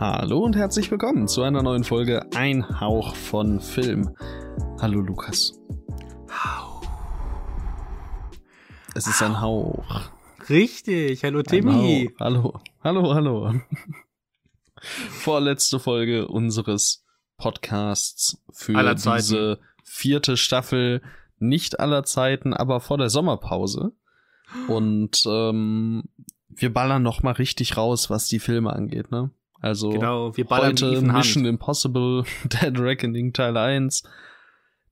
Hallo und herzlich willkommen zu einer neuen Folge Ein Hauch von Film. Hallo Lukas. Es ist ein Hauch. Richtig, hallo Timmy. Hallo, hallo, hallo. Vorletzte Folge unseres Podcasts für Aller Zeiten. diese vierte Staffel. Nicht aller Zeiten, aber vor der Sommerpause. Und ähm, wir ballern noch mal richtig raus, was die Filme angeht, ne? Also Genau, wir ballern heute. Mission Impossible, Dead Reckoning Teil 1.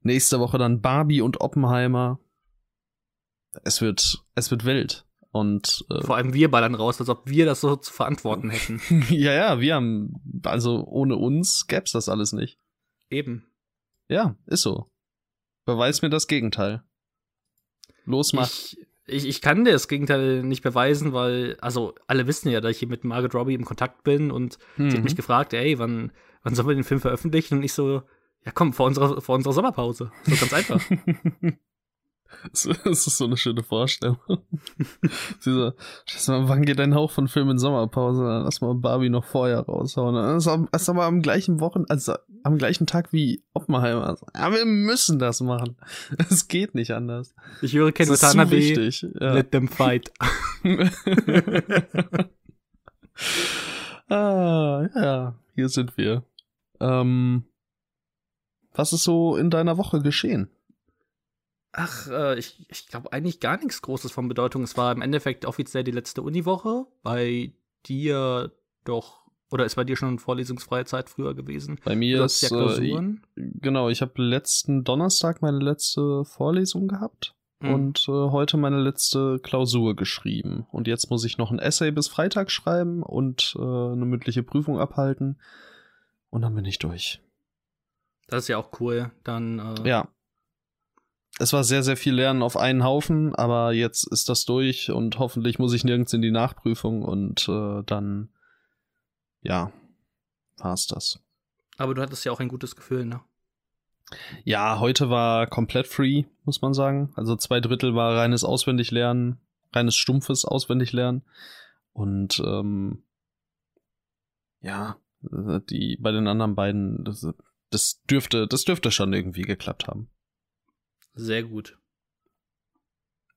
Nächste Woche dann Barbie und Oppenheimer. Es wird, es wird wild. Und äh, Vor allem wir ballern raus, als ob wir das so zu verantworten hätten. ja, ja, wir haben, also ohne uns gäb's das alles nicht. Eben. Ja, ist so. Beweis mir das Gegenteil. Los, mach. Ich, ich, ich kann dir das Gegenteil nicht beweisen, weil, also alle wissen ja, dass ich hier mit Margaret Robbie im Kontakt bin und sie hat Mhm. mich gefragt, ey, wann, wann sollen wir den Film veröffentlichen? Und ich so, ja komm, vor unserer, vor unserer Sommerpause. So ganz einfach. Das ist so eine schöne Vorstellung. Sie so, scheiße mal, wann geht dein Hauch von Film in Sommerpause? Dann Lass mal Barbie noch vorher raushauen. Das ist, aber am gleichen Wochen, also am gleichen Tag wie Oppenheimer. Ja, wir müssen das machen. Es geht nicht anders. Ich höre Ken Watanabe, wichtig. Ja. let them fight. ah, ja, hier sind wir. Ähm, was ist so in deiner Woche geschehen? Ach, äh, ich, ich glaube eigentlich gar nichts Großes von Bedeutung. Es war im Endeffekt offiziell die letzte Uniwoche. Bei dir doch, oder ist bei dir schon vorlesungsfreie Zeit früher gewesen? Bei mir ist ja äh, Klausuren. genau, ich habe letzten Donnerstag meine letzte Vorlesung gehabt Mhm. und äh, heute meine letzte Klausur geschrieben. Und jetzt muss ich noch ein Essay bis Freitag schreiben und äh, eine mündliche Prüfung abhalten. Und dann bin ich durch. Das ist ja auch cool. Dann, äh, Ja. Es war sehr, sehr viel Lernen auf einen Haufen, aber jetzt ist das durch und hoffentlich muss ich nirgends in die Nachprüfung und äh, dann, ja, war's das. aber du hattest ja auch ein gutes Gefühl, ne? Ja, heute war komplett free, muss man sagen. Also zwei Drittel war reines Auswendiglernen, reines stumpfes Auswendiglernen. Und ähm, ja, äh, die bei den anderen beiden, das, das dürfte, das dürfte schon irgendwie geklappt haben. Sehr gut.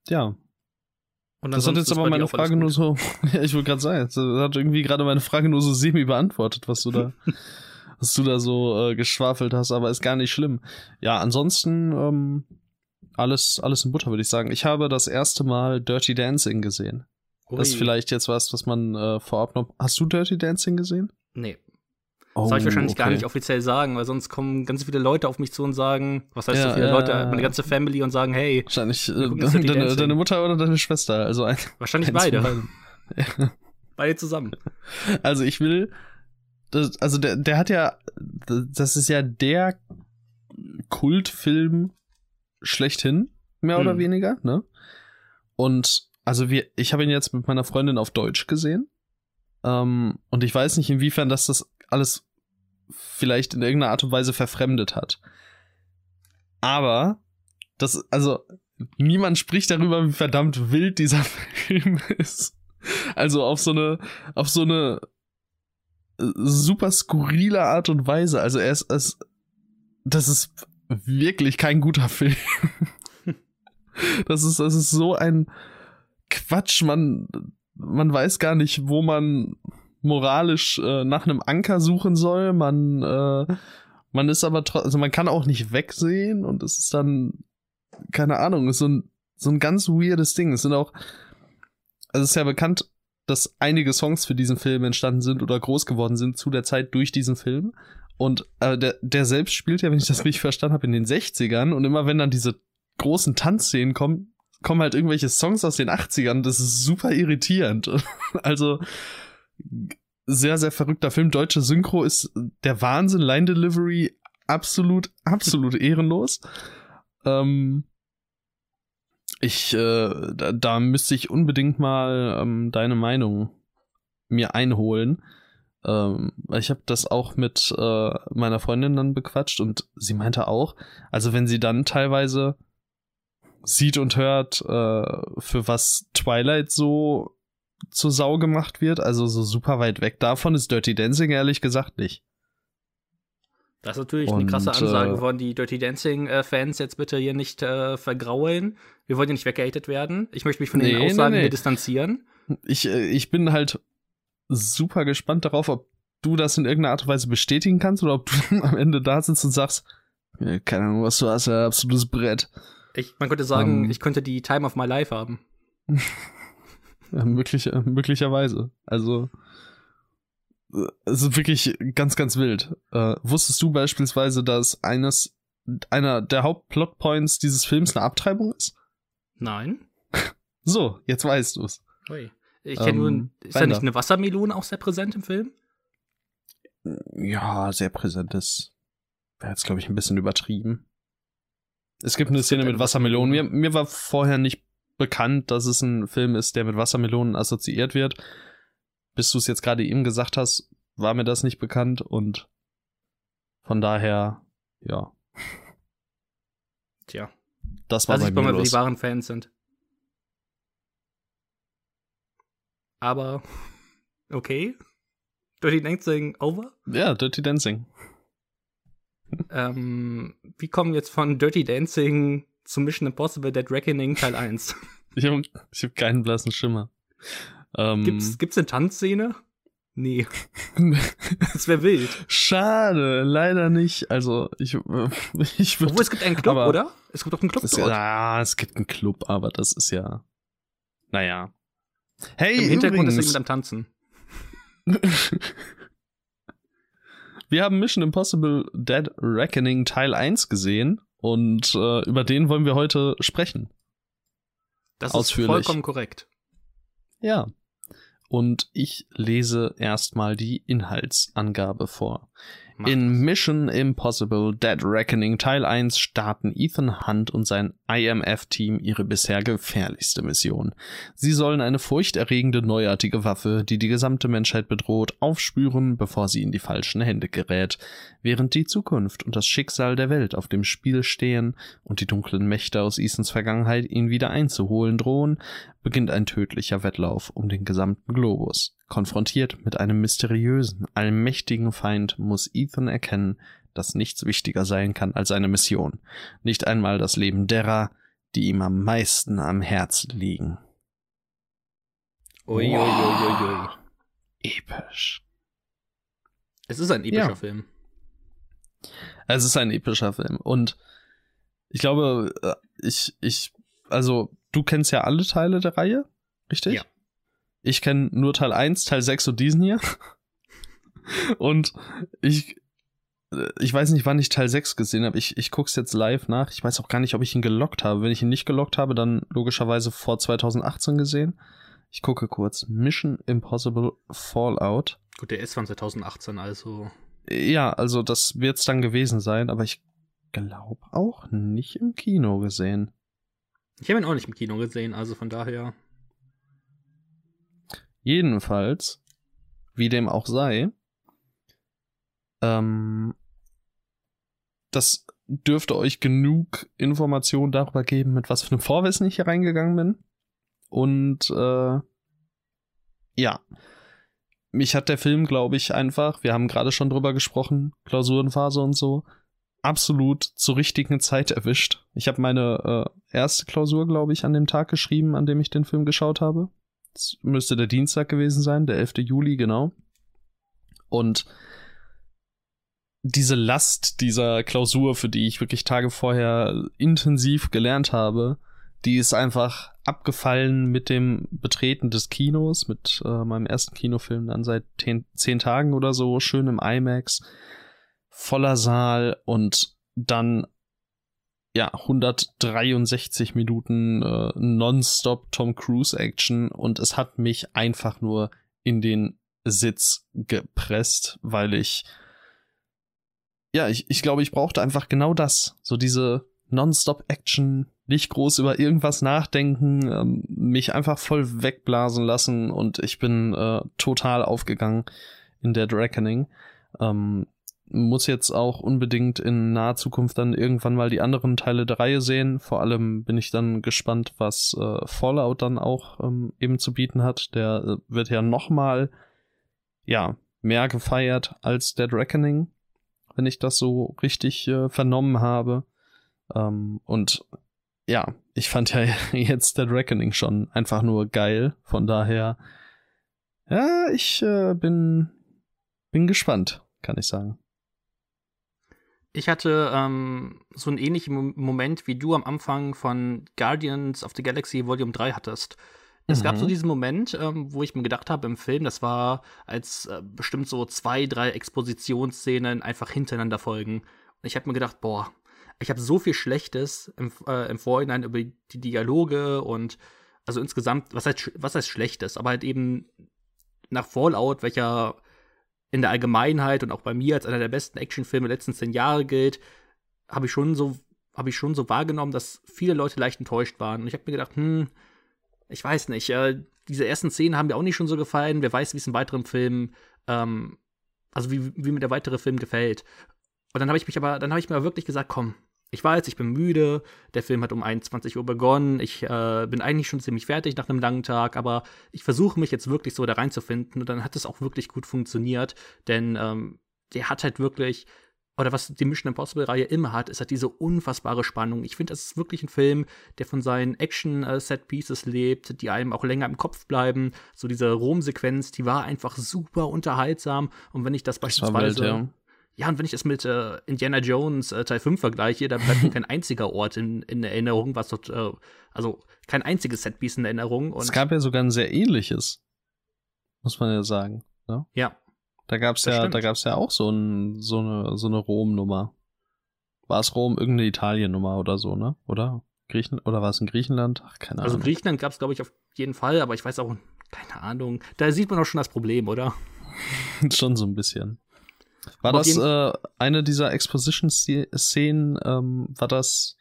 Ja, Und das hat jetzt aber meine Frage nur so, ja, ich wollte gerade sagen, das hat irgendwie gerade meine Frage nur so semi beantwortet, was du da, was du da so äh, geschwafelt hast, aber ist gar nicht schlimm. Ja, ansonsten ähm, alles, alles in Butter, würde ich sagen. Ich habe das erste Mal Dirty Dancing gesehen. Das ist Ui. vielleicht jetzt was, was man äh, vorab noch. Hast du Dirty Dancing gesehen? Nee. Oh, Das soll ich wahrscheinlich gar okay. nicht offiziell sagen, weil sonst kommen ganz viele Leute auf mich zu und sagen, was heißt Ja, so viele ja, Leute, ja, ja. meine ganze Family und sagen, hey, Wahrscheinlich äh, deine, deine Mutter oder deine Schwester. Also ein, wahrscheinlich von beide. beiden. Beide zusammen. Also ich will, das, also der, der hat ja, das ist ja der Kultfilm schlechthin, mehr oder Hm. weniger, ne? Und also wir, ich habe ihn jetzt mit meiner Freundin auf Deutsch gesehen. Ähm, und ich weiß nicht, inwiefern das das alles vielleicht in irgendeiner Art und Weise verfremdet hat. Aber das, also niemand spricht darüber, wie verdammt wild dieser Film ist. Also auf so eine, auf so eine äh, super skurrile Art und Weise. Also er ist, es, das ist wirklich kein guter Film. Das ist, das ist so ein Quatsch. Man, man weiß gar nicht, wo man moralisch äh, nach einem Anker suchen soll. Man, äh, man ist aber trotzdem, also man kann auch nicht wegsehen und es ist dann, keine Ahnung, ist so ein, so ein ganz weirdes Ding. Es sind auch, also es ist ja bekannt, dass einige Songs für diesen Film entstanden sind oder groß geworden sind zu der Zeit durch diesen Film. Und äh, der, der selbst spielt ja, wenn ich das richtig verstanden habe, in den 60ern und immer wenn dann diese großen Tanzszenen kommen, kommen halt irgendwelche Songs aus den 80ern. Das ist super irritierend. Also sehr, sehr verrückter Film. Deutsche Synchro ist der Wahnsinn. Line Delivery absolut, absolut ehrenlos. Ähm, ich, äh, da, da müsste ich unbedingt mal ähm, deine Meinung mir einholen. Ähm, ich habe das auch mit äh, meiner Freundin dann bequatscht und sie meinte auch, also wenn sie dann teilweise sieht und hört, äh, für was Twilight so zur Sau gemacht wird. Also so super weit weg davon ist Dirty Dancing ehrlich gesagt nicht. Das ist natürlich eine krasse Ansage. Wir wollen die Dirty Dancing-Fans jetzt bitte hier nicht äh, vergraulen. Wir wollen ja nicht weggehatet werden. Ich möchte mich von nee, den Aussagen nee, nee. hier distanzieren. Ich, äh, ich bin halt super gespannt darauf, ob du das in irgendeiner Art und Weise bestätigen kannst oder ob du am Ende da sitzt und sagst, keine Ahnung, was du hast, ja, absolutes Brett. Ich, man könnte sagen, um, ähm. ich könnte die Time of my life haben. möglich, möglicherweise. Also, es ist wirklich ganz, ganz wild. Äh, wusstest du beispielsweise, dass eines, einer der Hauptplotpoints dieses Films eine Abtreibung ist? Nein. so, jetzt weißt du es. Ich kenne ähm, nur, ist da nicht eine Wassermelone auch sehr präsent im Film? Ja, sehr präsent ist. Wäre jetzt, glaube ich, ein bisschen übertrieben. Es gibt eine Szene mit Wassermelonen. Mir, mir war vorher nicht bekannt, dass es ein Film ist, der mit Wassermelonen assoziiert wird bis du es jetzt gerade eben gesagt hast, war mir das nicht bekannt und von daher, ja. Tja. Das war bei mir mal, wie die wahren Fans sind. Aber, okay. Dirty Dancing over? Ja, Dirty Dancing. ähm, wie kommen wir jetzt von Dirty Dancing zu Mission Impossible Dead Reckoning Teil 1? ich habe hab keinen blassen Schimmer. Ähm, gibt's, gibt's eine Tanzszene? Nee. das wäre wild. Schade, leider nicht. Also, ich, ich würde. Obwohl, es gibt einen Club, aber, oder? Es gibt doch einen Club es, dort. Ja, es gibt einen Club, aber das ist ja. Naja. Hey, Im Hintergrund übrigens, ist jemand am Tanzen. Wir haben Mission Impossible Dead Reckoning Teil 1 gesehen und äh, über den wollen wir heute sprechen. Das ist vollkommen korrekt. Ja, und ich lese erstmal die Inhaltsangabe vor. In Mission Impossible Dead Reckoning Teil 1 starten Ethan Hunt und sein IMF-Team ihre bisher gefährlichste Mission. Sie sollen eine furchterregende neuartige Waffe, die die gesamte Menschheit bedroht, aufspüren, bevor sie in die falschen Hände gerät. Während die Zukunft und das Schicksal der Welt auf dem Spiel stehen und die dunklen Mächte aus Ethans Vergangenheit ihn wieder einzuholen drohen, beginnt ein tödlicher Wettlauf um den gesamten Globus. Konfrontiert mit einem mysteriösen, allmächtigen Feind muss Ethan erkennen, dass nichts wichtiger sein kann als seine Mission. Nicht einmal das Leben derer, die ihm am meisten am Herzen liegen. Ui, wow. ui, ui, ui, Episch. Es ist ein epischer ja. Film. Es ist ein epischer Film. Und ich glaube, äh, ich, ich, also, du kennst ja alle Teile der Reihe, richtig? Ja. Ich kenne nur Teil 1, Teil 6 und diesen hier. und ich, ich weiß nicht, wann ich Teil 6 gesehen habe. Ich, ich guck's jetzt live nach. Ich weiß auch gar nicht, ob ich ihn gelockt habe. Wenn ich ihn nicht gelockt habe, dann logischerweise vor 2018 gesehen. Ich gucke kurz. Mission Impossible Fallout. Gut, der ist von 2018, also. Ja, also das wird's dann gewesen sein, aber ich glaube auch nicht im Kino gesehen. Ich habe ihn auch nicht im Kino gesehen, also von daher. Jedenfalls, wie dem auch sei, ähm, das dürfte euch genug Informationen darüber geben, mit was für einem Vorwissen ich hier reingegangen bin. Und äh, ja, mich hat der Film, glaube ich, einfach, wir haben gerade schon drüber gesprochen, Klausurenphase und so, absolut zur richtigen Zeit erwischt. Ich habe meine äh, erste Klausur, glaube ich, an dem Tag geschrieben, an dem ich den Film geschaut habe. Das müsste der Dienstag gewesen sein, der 11. Juli, genau. Und diese Last dieser Klausur, für die ich wirklich Tage vorher intensiv gelernt habe, die ist einfach abgefallen mit dem Betreten des Kinos, mit äh, meinem ersten Kinofilm dann seit ten, zehn Tagen oder so, schön im IMAX, voller Saal und dann ja, 163 Minuten äh, nonstop Tom Cruise Action und es hat mich einfach nur in den Sitz gepresst, weil ich ja, ich, ich glaube, ich brauchte einfach genau das. So diese nonstop Action, nicht groß über irgendwas nachdenken, ähm, mich einfach voll wegblasen lassen und ich bin äh, total aufgegangen in der Reckoning. Ähm, muss jetzt auch unbedingt in naher Zukunft dann irgendwann mal die anderen Teile der Reihe sehen. Vor allem bin ich dann gespannt, was äh, Fallout dann auch ähm, eben zu bieten hat. Der äh, wird ja nochmal, ja, mehr gefeiert als Dead Reckoning, wenn ich das so richtig äh, vernommen habe. Ähm, und ja, ich fand ja jetzt Dead Reckoning schon einfach nur geil. Von daher, ja, ich äh, bin, bin gespannt, kann ich sagen. Ich hatte ähm, so einen ähnlichen Moment, wie du am Anfang von Guardians of the Galaxy Volume 3 hattest. Es mhm. gab so mhm. diesen Moment, ähm, wo ich mir gedacht habe im Film, das war, als äh, bestimmt so zwei, drei Expositionsszenen einfach hintereinander folgen. Und ich habe mir gedacht, boah, ich habe so viel Schlechtes im, äh, im Vorhinein über die Dialoge und also insgesamt, was heißt, was heißt Schlechtes, aber halt eben nach Fallout, welcher in der Allgemeinheit und auch bei mir als einer der besten Actionfilme der letzten zehn Jahre gilt, habe ich schon so habe ich schon so wahrgenommen, dass viele Leute leicht enttäuscht waren. Und ich habe mir gedacht, hm, ich weiß nicht, äh, diese ersten Szenen haben mir auch nicht schon so gefallen. Wer weiß, wie es im weiteren Film, ähm, also wie, wie mir der weitere Film gefällt. Und dann habe ich mich aber, dann habe ich mir wirklich gesagt, komm, ich weiß, ich bin müde, der Film hat um 21 Uhr begonnen, ich äh, bin eigentlich schon ziemlich fertig nach einem langen Tag, aber ich versuche mich jetzt wirklich so da reinzufinden und dann hat es auch wirklich gut funktioniert, denn ähm, der hat halt wirklich, oder was die Mission Impossible-Reihe immer hat, ist halt diese unfassbare Spannung. Ich finde, das ist wirklich ein Film, der von seinen Action-Set-Pieces lebt, die einem auch länger im Kopf bleiben. So diese Rom-Sequenz, die war einfach super unterhaltsam und wenn ich das beispielsweise... Das wild, ja ja, und wenn ich das mit äh, Indiana Jones äh, Teil 5 vergleiche, da bleibt mir kein einziger Ort in, in Erinnerung, was dort, äh, also kein einziges Setpiece in Erinnerung. Es gab ja sogar ein sehr ähnliches, muss man ja sagen. Ne? Ja. Da gab's ja, stimmt. da gab's ja auch so, ein, so eine, so eine Rom-Nummer. War es Rom irgendeine Italien-Nummer oder so, ne? Oder? Griechen oder war es in Griechenland? Ach, keine also Ahnung. Also Griechenland gab es, glaube ich, auf jeden Fall, aber ich weiß auch, keine Ahnung. Da sieht man auch schon das Problem, oder? schon so ein bisschen. War das äh, eine dieser Exposition-Szenen, ähm, war das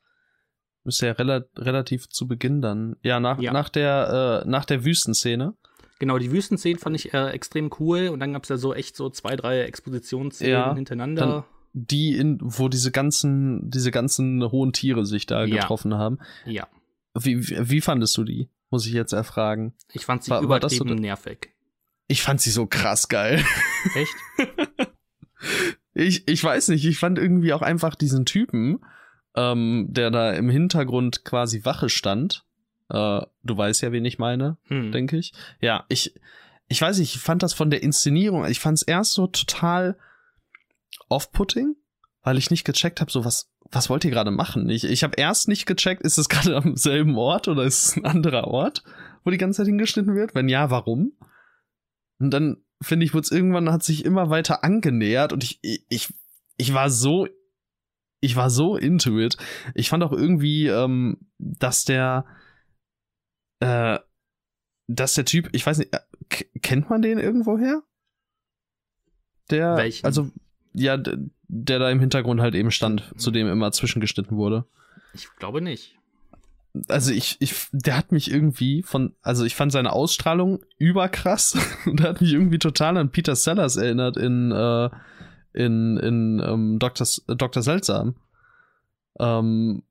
ist ja rela relativ zu Beginn dann. Ja, nach, ja. nach der, äh, nach der Wüstenszene. Genau, die Wüstenszene fand ich äh, extrem cool und dann gab es ja so echt so zwei, drei Expositionsszenen ja, hintereinander. Die, in, wo diese ganzen, diese ganzen hohen Tiere sich da ja. getroffen haben. Ja. Wie, wie, wie, fandest du die? Muss ich jetzt erfragen. Ich fand sie war, übertrieben war so, nervig. Ich fand sie so krass geil. Echt? ich, ich weiß nicht, ich fand irgendwie auch einfach diesen Typen, ähm, der da im Hintergrund quasi Wache stand. Äh, du weißt ja, wen ich meine, hm. denke ich. Ja, ich, ich weiß nicht, ich fand das von der Inszenierung, ich fand es erst so total off-putting, weil ich nicht gecheckt habe, so was, was wollt ihr gerade machen? Ich, ich habe erst nicht gecheckt, ist es gerade am selben Ort oder ist es ein anderer Ort, wo die ganze Zeit hingeschnitten wird? Wenn ja, warum? Und dann finde ich, wurde es irgendwann hat sich immer weiter angenähert und ich, ich, ich war so, ich war so into it. Ich fand auch irgendwie, ähm, dass der, äh, dass der Typ, ich weiß nicht, äh, kennt man den irgendwoher? Der, Welchen? also, ja, der da im Hintergrund halt eben stand, zu dem immer zwischengeschnitten wurde. Ich glaube nicht also ich, ich, der hat mich irgendwie von, also ich fand seine Ausstrahlung überkrass und der hat mich irgendwie total an Peter Sellers erinnert in, äh, in, in ähm, Dr. Dr. Seltsam. Ähm,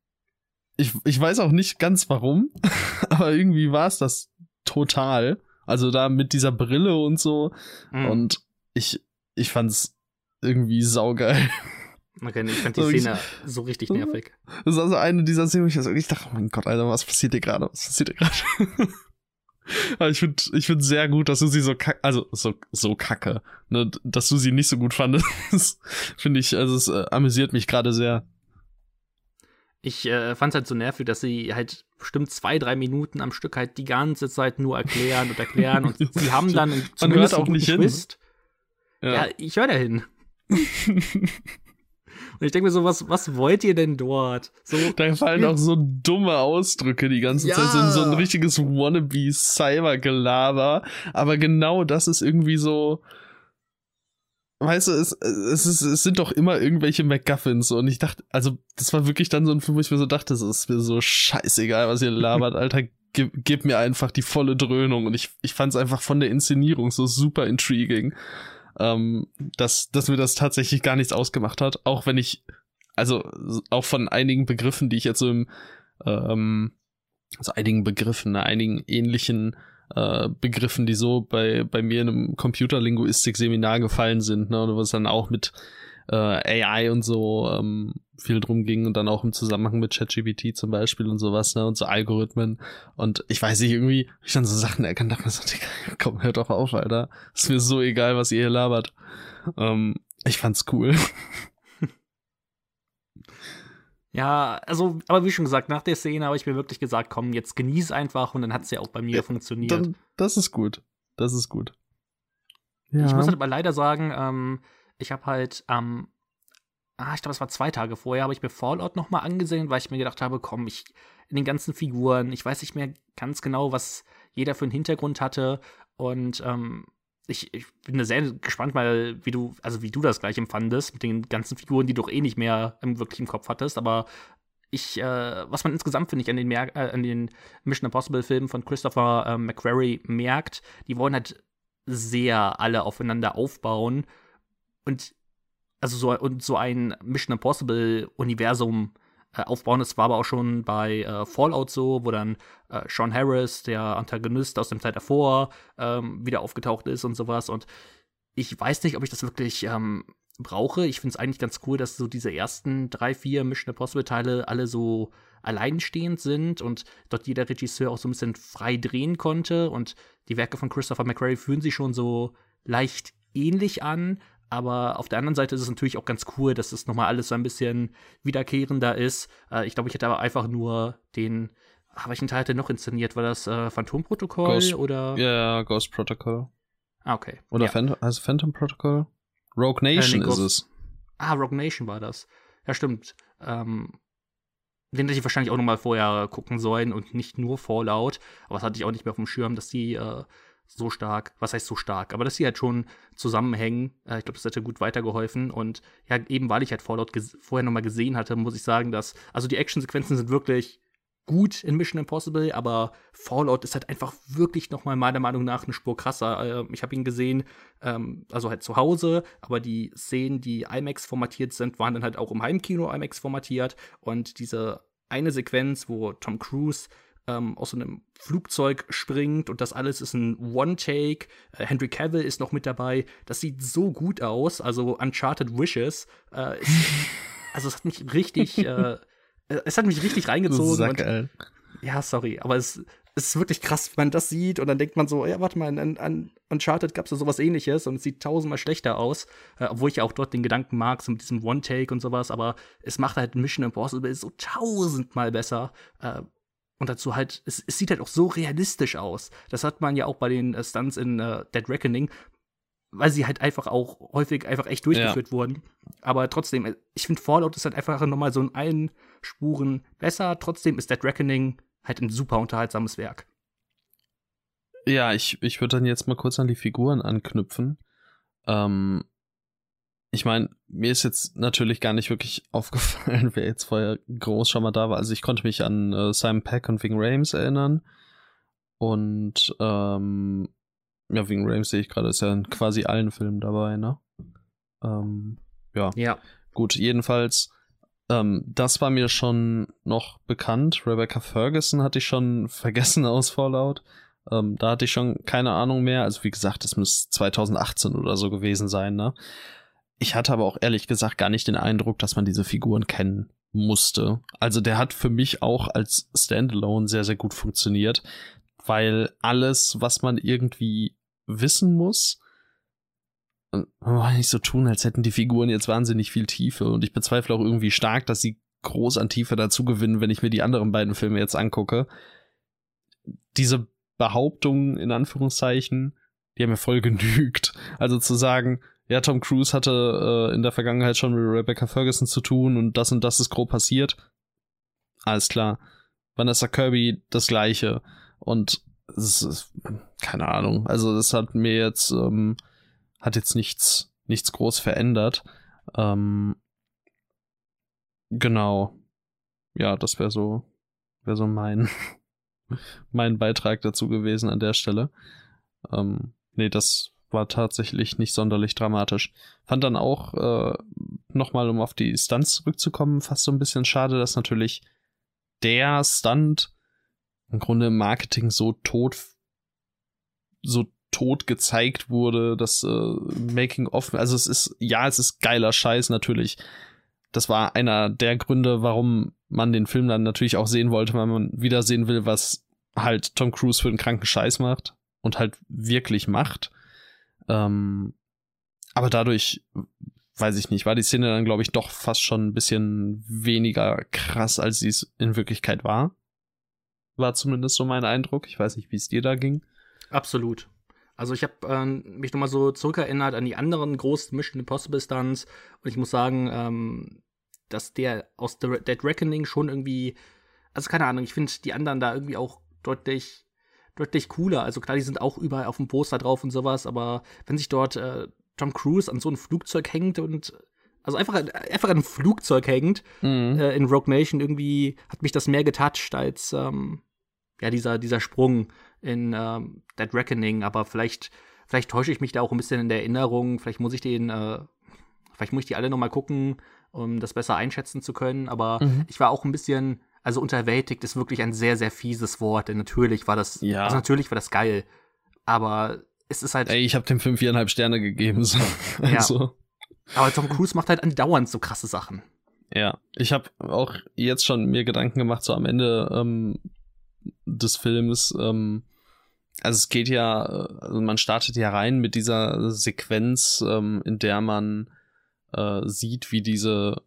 ich, ich weiß auch nicht ganz warum, aber irgendwie war es das total. Also da mit dieser Brille und so. Mhm. Und ich, ich fand's irgendwie saugeil. Okay, ich fand die so, Szene ich, so richtig nervig. Das war so eine dieser Szenen, wo ich, so, ich dachte, oh mein Gott, Alter, was passiert hier gerade? Was passiert hier gerade? Aber ich finde ich find sehr gut, dass du sie so kacke, also so, so kacke, ne, dass du sie nicht so gut fandest. finde ich, also es äh, amüsiert mich gerade sehr. Ich äh, fand es halt so nervig, dass sie halt bestimmt zwei, drei Minuten am Stück halt die ganze Zeit nur erklären und erklären und sie haben dann Man hört auch nicht Twist. hin. Ja. ja, ich höre da hin. Und ich denke mir so, was, was wollt ihr denn dort? So, da fallen auch so dumme Ausdrücke die ganze ja. Zeit, so, so ein richtiges Wannabe-Cyber-Gelaber. Aber genau das ist irgendwie so, weißt du, es, es, ist, es sind doch immer irgendwelche MacGuffins und ich dachte, also das war wirklich dann so ein Film, wo ich mir so dachte, es ist mir so scheißegal, was ihr labert, Alter, gib, gib mir einfach die volle Dröhnung und ich, ich fand es einfach von der Inszenierung so super intriguing. Ähm, dass, dass mir das tatsächlich gar nichts ausgemacht hat, auch wenn ich, also auch von einigen Begriffen, die ich jetzt so im, ähm, also einigen Begriffen, ne, einigen ähnlichen äh, Begriffen, die so bei, bei mir in einem Computerlinguistik-Seminar gefallen sind, ne, was dann auch mit äh, AI und so ähm, viel drum ging und dann auch im Zusammenhang mit ChatGPT zum Beispiel und sowas, ne, und so Algorithmen. Und ich weiß nicht, irgendwie, ich dann so Sachen erkannt, dachte mir so, komm, hört doch auf, Alter. Ist mir so egal, was ihr hier labert. Ähm, ich fand's cool. Ja, also, aber wie schon gesagt, nach der Szene habe ich mir wirklich gesagt, komm, jetzt genieß einfach und dann hat es ja auch bei mir ja, funktioniert. Dann, das ist gut. Das ist gut. Ja. Ich muss halt aber leider sagen, ähm, ich habe halt am, ähm, ah, ich glaube, es war zwei Tage vorher, habe ich mir Fallout nochmal angesehen, weil ich mir gedacht habe, komm, ich, in den ganzen Figuren, ich weiß nicht mehr ganz genau, was jeder für einen Hintergrund hatte. Und ähm, ich, ich bin sehr gespannt, weil wie du, also wie du das gleich empfandest mit den ganzen Figuren, die du doch eh nicht mehr im, wirklich im Kopf hattest, aber ich, äh, was man insgesamt, finde ich, an den, Mer äh, an den Mission Impossible-Filmen von Christopher äh, McQuarrie merkt, die wollen halt sehr alle aufeinander aufbauen und also so, und so ein Mission Impossible-Universum äh, aufbauen. Das war aber auch schon bei äh, Fallout so, wo dann äh, Sean Harris, der Antagonist aus dem Zeit davor, ähm, wieder aufgetaucht ist und sowas. Und ich weiß nicht, ob ich das wirklich ähm, brauche. Ich finde es eigentlich ganz cool, dass so diese ersten drei, vier Mission Impossible-Teile alle so alleinstehend sind und dort jeder Regisseur auch so ein bisschen frei drehen konnte. Und die Werke von Christopher McQuarrie fühlen sich schon so leicht ähnlich an, aber auf der anderen Seite ist es natürlich auch ganz cool, dass es nochmal alles so ein bisschen wiederkehrender ist. Äh, ich glaube, ich hätte aber einfach nur den. Ach, welchen Teil hat er noch inszeniert? War das äh, Phantom-Protokoll Ghost, oder? Ja, Ghost Protocol. Ah, okay. Oder ja. Phantom, also Phantom Protocol? Rogue Nation äh, ist es. Ah, Rogue Nation war das. Ja, stimmt. Ähm, den hätte ich wahrscheinlich auch nochmal vorher gucken sollen und nicht nur Fallout. Aber das hatte ich auch nicht mehr auf dem Schirm, dass die äh, so stark, was heißt so stark, aber dass sie halt schon zusammenhängen. Äh, ich glaube, das hätte gut weitergeholfen. Und ja, eben weil ich halt Fallout vorher nochmal gesehen hatte, muss ich sagen, dass, also die Actionsequenzen sind wirklich gut in Mission Impossible, aber Fallout ist halt einfach wirklich nochmal meiner Meinung nach eine Spur krasser. Äh, ich habe ihn gesehen, ähm, also halt zu Hause, aber die Szenen, die IMAX formatiert sind, waren dann halt auch im Heimkino IMAX formatiert. Und diese eine Sequenz, wo Tom Cruise ähm, aus so einem Flugzeug springt und das alles ist ein One-Take. Äh, Henry Cavill ist noch mit dabei. Das sieht so gut aus. Also Uncharted Wishes. Äh, ist, also es hat mich richtig, äh, es hat mich richtig reingezogen. Sack, und, ja, sorry, aber es, es ist wirklich krass, wenn man das sieht und dann denkt man so, ja, warte mal, an, an Uncharted gab es ja sowas ähnliches und es sieht tausendmal schlechter aus, äh, obwohl ich ja auch dort den Gedanken mag, so mit diesem One-Take und sowas, aber es macht halt Mission Impossible so tausendmal besser. Äh, und dazu halt, es, es, sieht halt auch so realistisch aus. Das hat man ja auch bei den äh, Stunts in äh, Dead Reckoning, weil sie halt einfach auch häufig einfach echt durchgeführt ja. wurden. Aber trotzdem, äh, ich finde Fallout ist halt einfach nochmal so in allen Spuren besser. Trotzdem ist Dead Reckoning halt ein super unterhaltsames Werk. Ja, ich, ich würde dann jetzt mal kurz an die Figuren anknüpfen. Ähm, ich meine, mir ist jetzt natürlich gar nicht wirklich aufgefallen, wer jetzt vorher groß schon mal da war. Also ich konnte mich an äh, Simon Peck und Ving Rames erinnern. Und ähm, ja, Ving Rames sehe ich gerade, ist ja in quasi allen Filmen dabei, ne? Ähm, ja. Ja. Gut, jedenfalls, ähm, das war mir schon noch bekannt. Rebecca Ferguson hatte ich schon vergessen aus Fallout. Ähm, da hatte ich schon keine Ahnung mehr. Also wie gesagt, es muss 2018 oder so gewesen sein, ne? Ich hatte aber auch ehrlich gesagt gar nicht den Eindruck, dass man diese Figuren kennen musste. Also der hat für mich auch als Standalone sehr, sehr gut funktioniert, weil alles, was man irgendwie wissen muss, man muss nicht so tun, als hätten die Figuren jetzt wahnsinnig viel Tiefe. Und ich bezweifle auch irgendwie stark, dass sie groß an Tiefe dazu gewinnen, wenn ich mir die anderen beiden Filme jetzt angucke. Diese Behauptungen, in Anführungszeichen, die haben mir voll genügt. Also zu sagen, ja, Tom Cruise hatte äh, in der Vergangenheit schon mit Rebecca Ferguson zu tun und das und das ist grob passiert. Alles klar. Vanessa Kirby das gleiche. Und es ist, keine Ahnung. Also das hat mir jetzt, ähm, hat jetzt nichts, nichts groß verändert. Ähm, genau. Ja, das wäre so, wäre so mein, mein Beitrag dazu gewesen an der Stelle. Ähm, nee, das war tatsächlich nicht sonderlich dramatisch. Fand dann auch, äh, nochmal um auf die Stunts zurückzukommen, fast so ein bisschen schade, dass natürlich der Stunt im Grunde im Marketing so tot, so tot gezeigt wurde, das äh, Making of, also es ist, ja, es ist geiler Scheiß natürlich. Das war einer der Gründe, warum man den Film dann natürlich auch sehen wollte, weil man wieder sehen will, was halt Tom Cruise für einen kranken Scheiß macht und halt wirklich macht. Ähm, aber dadurch, weiß ich nicht, war die Szene dann, glaube ich, doch fast schon ein bisschen weniger krass, als sie es in Wirklichkeit war. War zumindest so mein Eindruck. Ich weiß nicht, wie es dir da ging. Absolut. Also ich habe äh, mich nochmal so zurückerinnert an die anderen großen Mission Impossible Stunts und ich muss sagen, ähm, dass der aus The Dead Reckoning schon irgendwie, also keine Ahnung, ich finde die anderen da irgendwie auch deutlich, deutlich cooler. Also klar, die sind auch überall auf dem Poster drauf und sowas, aber wenn sich dort äh, Tom Cruise an so ein Flugzeug hängt und also einfach, einfach an einem Flugzeug hängt mhm. äh, in Rogue Nation, irgendwie hat mich das mehr getoucht als ähm, ja, dieser, dieser Sprung in ähm, Dead Reckoning, aber vielleicht, vielleicht täusche ich mich da auch ein bisschen in der Erinnerung, vielleicht muss ich den, äh, vielleicht muss ich die alle nochmal gucken, um das besser einschätzen zu können, aber mhm. ich war auch ein bisschen, also unterwältigt ist wirklich ein sehr, sehr fieses Wort, denn natürlich war das, ja. also natürlich war das geil, aber es ist halt. Ey, ich habe dem fünf, viereinhalb Sterne gegeben, so. Ja. Also. Aber Tom Cruise macht halt andauernd so krasse Sachen. Ja, ich habe auch jetzt schon mir Gedanken gemacht, so am Ende ähm, des Films. Ähm, also es geht ja, also man startet ja rein mit dieser Sequenz, ähm, in der man äh, sieht, wie diese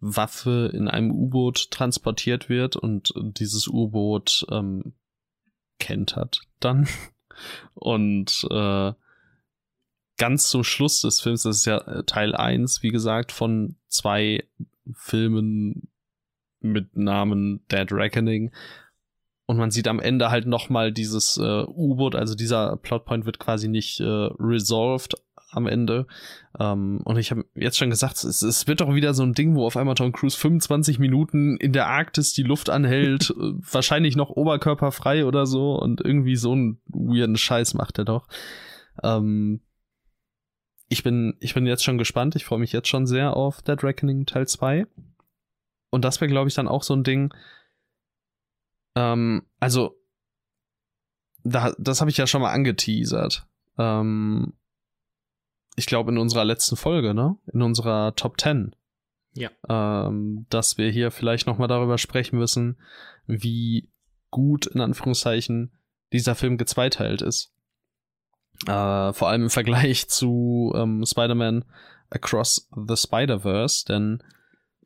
Waffe in einem U-Boot transportiert wird und dieses U-Boot ähm, kentert dann. Und äh, ganz zum Schluss des Films, das ist ja äh, Teil 1, wie gesagt, von zwei Filmen mit Namen Dead Reckoning, und man sieht am Ende halt nochmal dieses äh, U-Boot, also dieser Plotpoint wird quasi nicht äh, resolved am Ende. Ähm, und ich habe jetzt schon gesagt, es, es, wird doch wieder so ein Ding, wo auf einmal Tom Cruise 25 Minuten in der Arktis die Luft anhält, äh, wahrscheinlich noch oberkörperfrei oder so und irgendwie so einen weirden Scheiß macht er doch. Ähm, ich bin, ich bin jetzt schon gespannt. Ich freue mich jetzt schon sehr auf Dead Reckoning Teil 2. Und das wäre, glaube ich, dann auch so ein Ding, ähm, also, da, das habe ich ja schon mal angeteasert. Ähm, ich glaube in unserer letzten Folge, ne? In unserer Top 10. Ja. Ähm, dass wir hier vielleicht noch mal darüber sprechen müssen, wie gut in Anführungszeichen dieser Film gezweiteilt ist. Äh, vor allem im Vergleich zu ähm, Spider-Man Across the Spider-Verse, denn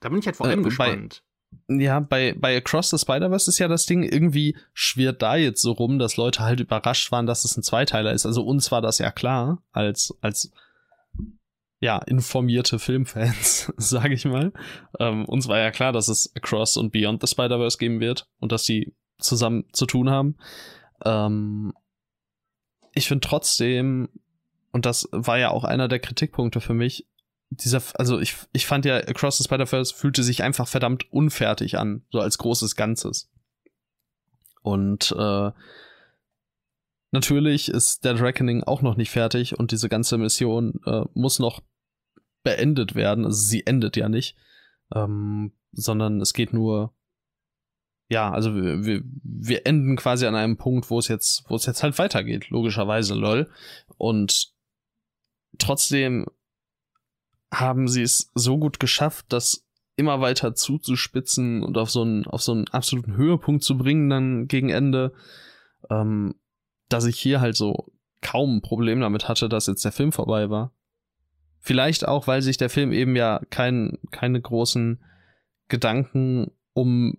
da bin ich halt vor allem äh, gespannt ja, bei, bei Across the Spider-Verse ist ja das Ding, irgendwie schwirrt da jetzt so rum, dass Leute halt überrascht waren, dass es ein Zweiteiler ist. Also uns war das ja klar, als, als ja, informierte Filmfans, sage ich mal. Ähm, uns war ja klar, dass es Across und Beyond the Spider-Verse geben wird und dass die zusammen zu tun haben. Ähm, ich finde trotzdem, und das war ja auch einer der Kritikpunkte für mich, dieser, also ich, ich fand ja, Across the Spider-Verse fühlte sich einfach verdammt unfertig an, so als großes Ganzes. Und äh, natürlich ist Dead Reckoning auch noch nicht fertig und diese ganze Mission äh, muss noch beendet werden. Also sie endet ja nicht, ähm, sondern es geht nur, ja, also wir, wir, wir enden quasi an einem Punkt, wo es jetzt, wo es jetzt halt weitergeht, logischerweise, lol. Und trotzdem haben sie es so gut geschafft, das immer weiter zuzuspitzen und auf so einen, auf so einen absoluten Höhepunkt zu bringen dann gegen Ende, ähm, dass ich hier halt so kaum ein Problem damit hatte, dass jetzt der Film vorbei war. Vielleicht auch, weil sich der Film eben ja kein, keine großen Gedanken um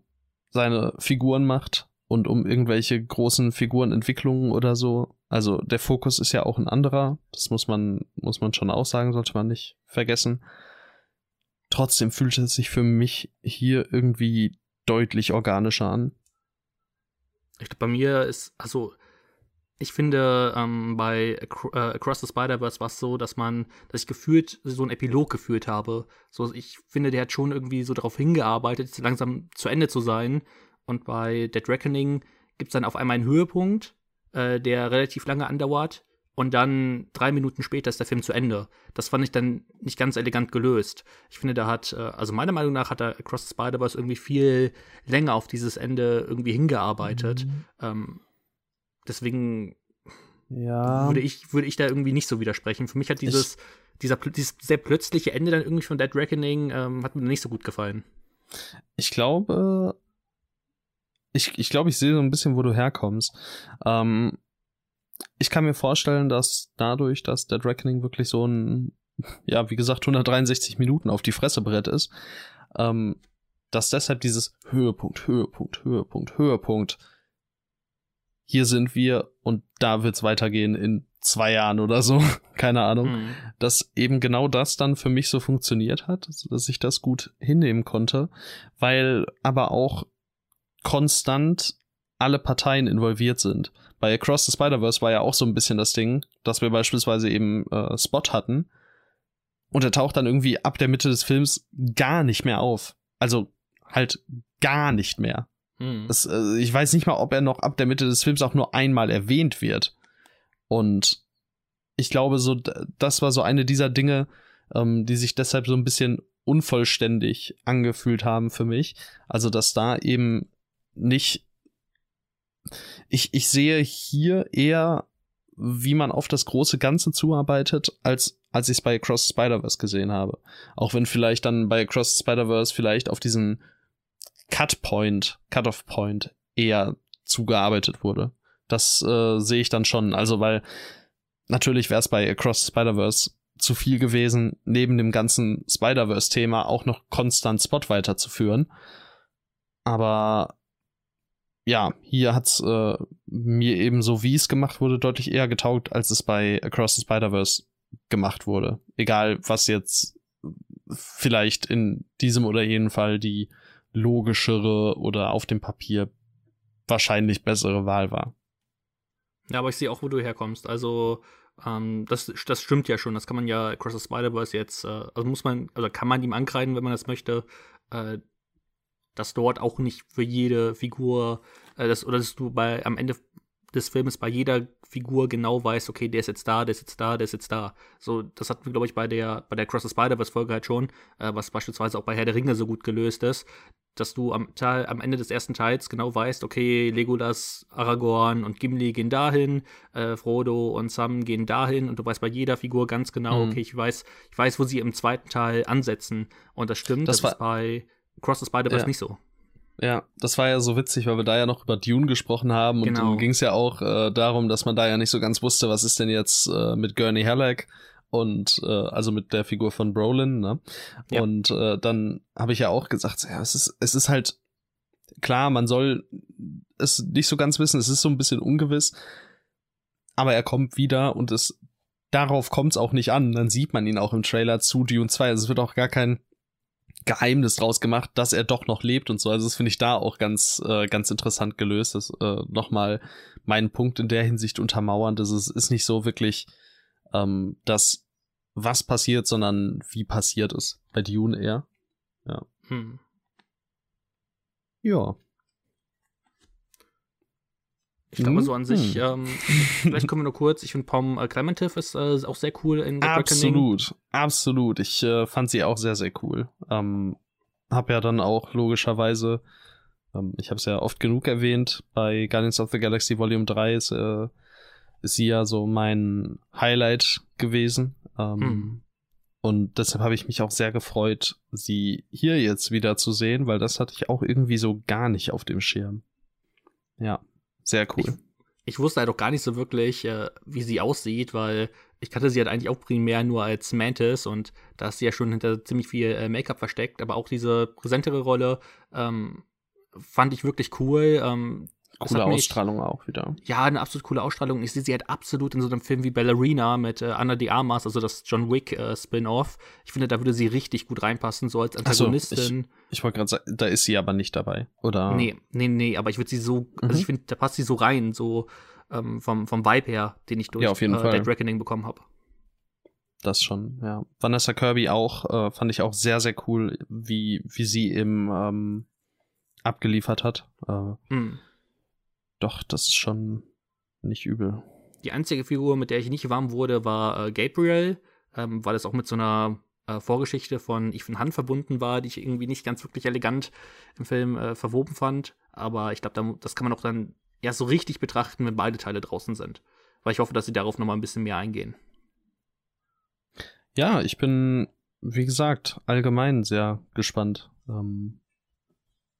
seine Figuren macht und um irgendwelche großen Figurenentwicklungen oder so. Also der Fokus ist ja auch ein anderer. Das muss man, muss man schon auch sagen, sollte man nicht vergessen. Trotzdem fühlt es sich für mich hier irgendwie deutlich organischer an. Ich glaube, bei mir ist, also, ich finde, ähm, bei äh, Across the Spider-Verse war es so, dass man, dass ich gefühlt so einen Epilog gefühlt habe. So, ich finde, der hat schon irgendwie so darauf hingearbeitet, langsam zu Ende zu sein. Und bei Dead Reckoning gibt es dann auf einmal einen Höhepunkt, äh, der relativ lange andauert. und dann drei Minuten später ist der Film zu Ende. Das fand ich dann nicht ganz elegant gelöst. Ich finde, da hat, äh, also meiner Meinung nach hat er Across the Spider-Verse irgendwie viel länger auf dieses Ende irgendwie hingearbeitet. Mhm. Ähm, deswegen ja. würde ich, würde ich da irgendwie nicht so widersprechen. Für mich hat dieses, ich, dieser, dieses sehr plötzliche Ende dann irgendwie von Dead Reckoning, ähm, hat mir nicht so gut gefallen. Ich glaube, ich, ich glaube, ich sehe so ein bisschen, wo du herkommst. Ähm, ich kann mir vorstellen, dass dadurch, dass Dead Reckoning wirklich so ein, ja, wie gesagt, 163 Minuten auf die Fressebrett ist, ähm, dass deshalb dieses Höhepunkt, Höhepunkt, Höhepunkt, Höhepunkt, hier sind wir und da wird's weitergehen in zwei Jahren oder so, keine Ahnung, mhm. dass eben genau das dann für mich so funktioniert hat, dass ich das gut hinnehmen konnte, weil aber auch konstant alle Parteien involviert sind. Bei Across the Spider-Verse war ja auch so ein bisschen das Ding, dass wir beispielsweise eben äh, Spot hatten und er taucht dann irgendwie ab der Mitte des Films gar nicht mehr auf. Also halt gar nicht mehr. Hm. Das, äh, ich weiß nicht mal, ob er noch ab der Mitte des Films auch nur einmal erwähnt wird. Und ich glaube, so, das war so eine dieser Dinge, ähm, die sich deshalb so ein bisschen unvollständig angefühlt haben für mich. Also, dass da eben nicht. Ich, ich sehe hier eher, wie man auf das große Ganze zuarbeitet, als, als ich es bei Across the Spider-Verse gesehen habe. Auch wenn vielleicht dann bei Across the Spider-Verse vielleicht auf diesen Cut-Point, Cut-off-Point eher zugearbeitet wurde. Das äh, sehe ich dann schon. Also, weil natürlich wäre es bei Across Spider-Verse zu viel gewesen, neben dem ganzen Spider-Verse-Thema auch noch konstant Spot weiterzuführen. Aber ja, hier hat's äh, mir eben so, wie es gemacht wurde, deutlich eher getaugt, als es bei Across the Spider-Verse gemacht wurde. Egal, was jetzt vielleicht in diesem oder jenen Fall die logischere oder auf dem Papier wahrscheinlich bessere Wahl war. Ja, aber ich sehe auch, wo du herkommst. Also, ähm, das, das stimmt ja schon. Das kann man ja Across the Spider-Verse jetzt, äh, also muss man, also kann man ihm ankreiden, wenn man das möchte, äh, dass dort auch nicht für jede Figur, äh, das, oder dass du bei am Ende des Films bei jeder Figur genau weißt, okay, der ist jetzt da, der ist jetzt da, der ist jetzt da. So, das hatten wir, glaube ich, bei der, bei der Cross the Spider-Verse-Folge halt schon, äh, was beispielsweise auch bei Herr der Ringe so gut gelöst ist, dass du am, Teil, am Ende des ersten Teils genau weißt, okay, Legolas, Aragorn und Gimli gehen dahin, äh, Frodo und Sam gehen dahin und du weißt bei jeder Figur ganz genau, mhm. okay, ich weiß, ich weiß, wo sie im zweiten Teil ansetzen. Und das stimmt, das, das ist bei Cross the Spider-Verse ja. nicht so. Ja, das war ja so witzig, weil wir da ja noch über Dune gesprochen haben und genau. dann ging es ja auch äh, darum, dass man da ja nicht so ganz wusste, was ist denn jetzt äh, mit Gurney Halleck und äh, also mit der Figur von Brolin, ne? Ja. Und äh, dann habe ich ja auch gesagt, ja, es ist es ist halt klar, man soll es nicht so ganz wissen, es ist so ein bisschen ungewiss, aber er kommt wieder und es darauf kommt es auch nicht an. Dann sieht man ihn auch im Trailer zu Dune 2. Also es wird auch gar kein Geheimnis draus gemacht, dass er doch noch lebt und so. Also das finde ich da auch ganz, äh, ganz interessant gelöst. Das äh, nochmal meinen Punkt in der Hinsicht untermauern. dass es ist nicht so wirklich ähm, das, was passiert, sondern wie passiert es. Bei Dune eher. Ja. Hm. Ja. Ich glaube, so an sich, hm. ähm, vielleicht kommen wir nur kurz. Ich finde Pom äh, Clementif ist äh, auch sehr cool in The Absolut, Reckoning. absolut. Ich äh, fand sie auch sehr, sehr cool. Ähm, hab ja dann auch logischerweise, ähm, ich habe es ja oft genug erwähnt, bei Guardians of the Galaxy Volume 3 ist, äh, ist sie ja so mein Highlight gewesen. Ähm, hm. Und deshalb habe ich mich auch sehr gefreut, sie hier jetzt wieder zu sehen, weil das hatte ich auch irgendwie so gar nicht auf dem Schirm. Ja. Sehr cool. Ich, ich wusste halt auch gar nicht so wirklich, äh, wie sie aussieht, weil ich kannte sie halt eigentlich auch primär nur als Mantis und da ist sie ja schon hinter ziemlich viel äh, Make-up versteckt, aber auch diese präsentere Rolle ähm, fand ich wirklich cool. Ähm, Coole Ausstrahlung auch wieder. Ja, eine absolut coole Ausstrahlung. Ich sehe sie halt absolut in so einem Film wie Ballerina mit äh, Anna de Armas, also das John Wick äh, Spin-off. Ich finde, da würde sie richtig gut reinpassen, so als Antagonistin. So, ich, ich wollte gerade sagen, da ist sie aber nicht dabei, oder? Nee, nee, nee, aber ich würde sie so, mhm. also ich finde, da passt sie so rein, so ähm, vom, vom Vibe her, den ich durch ja, auf jeden äh, Fall. Dead Reckoning bekommen habe. Das schon, ja. Vanessa Kirby auch, äh, fand ich auch sehr, sehr cool, wie, wie sie im ähm, abgeliefert hat. Äh, mhm doch, das ist schon nicht übel. Die einzige Figur, mit der ich nicht warm wurde, war äh, Gabriel, ähm, weil es auch mit so einer äh, Vorgeschichte von Ethan Hunt verbunden war, die ich irgendwie nicht ganz wirklich elegant im Film äh, verwoben fand. Aber ich glaube, das kann man auch dann erst so richtig betrachten, wenn beide Teile draußen sind. Weil ich hoffe, dass sie darauf noch mal ein bisschen mehr eingehen. Ja, ich bin, wie gesagt, allgemein sehr gespannt. Ähm,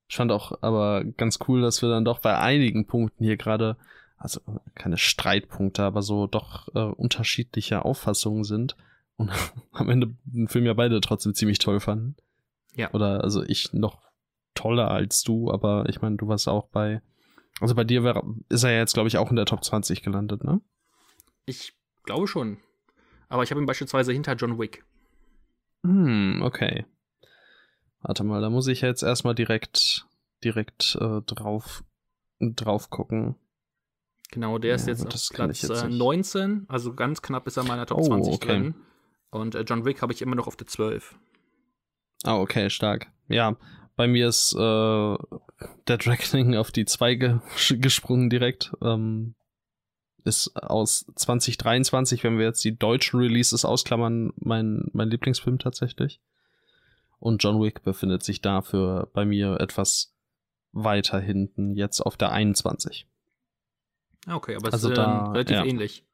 ich fand auch aber ganz cool, dass wir dann doch bei einigen Punkten hier gerade, also keine Streitpunkte, aber so doch äh, unterschiedliche Auffassungen sind und am Ende den Film ja beide trotzdem ziemlich toll fanden. Ja. Oder also ich noch toller als du, aber ich meine, du warst auch bei, also bei dir wär, ist er ja jetzt, glaube ich, auch in der Top 20 gelandet, ne? Ich glaube schon. Aber ich habe ihn beispielsweise hinter John Wick. Hm, okay. Warte mal, da muss ich jetzt erstmal direkt, direkt äh, drauf, drauf gucken. Genau, der ist Ja, jetzt auf Platz jetzt äh, nicht. 19, also ganz knapp ist er in meiner Top Oh, 20 okay. drin. Und äh, John Wick habe ich immer noch auf der 12. Ah, okay, stark. Ja, bei mir ist äh, Dead Reckoning auf die 2 ge gesprungen direkt. Ähm, ist aus 2023, wenn wir jetzt die deutschen Releases ausklammern, mein, mein Lieblingsfilm tatsächlich. Und John Wick befindet sich dafür bei mir etwas weiter hinten, jetzt auf der 21. Ah, Okay, aber es Also ist da- ähm, relativ ja. ähnlich.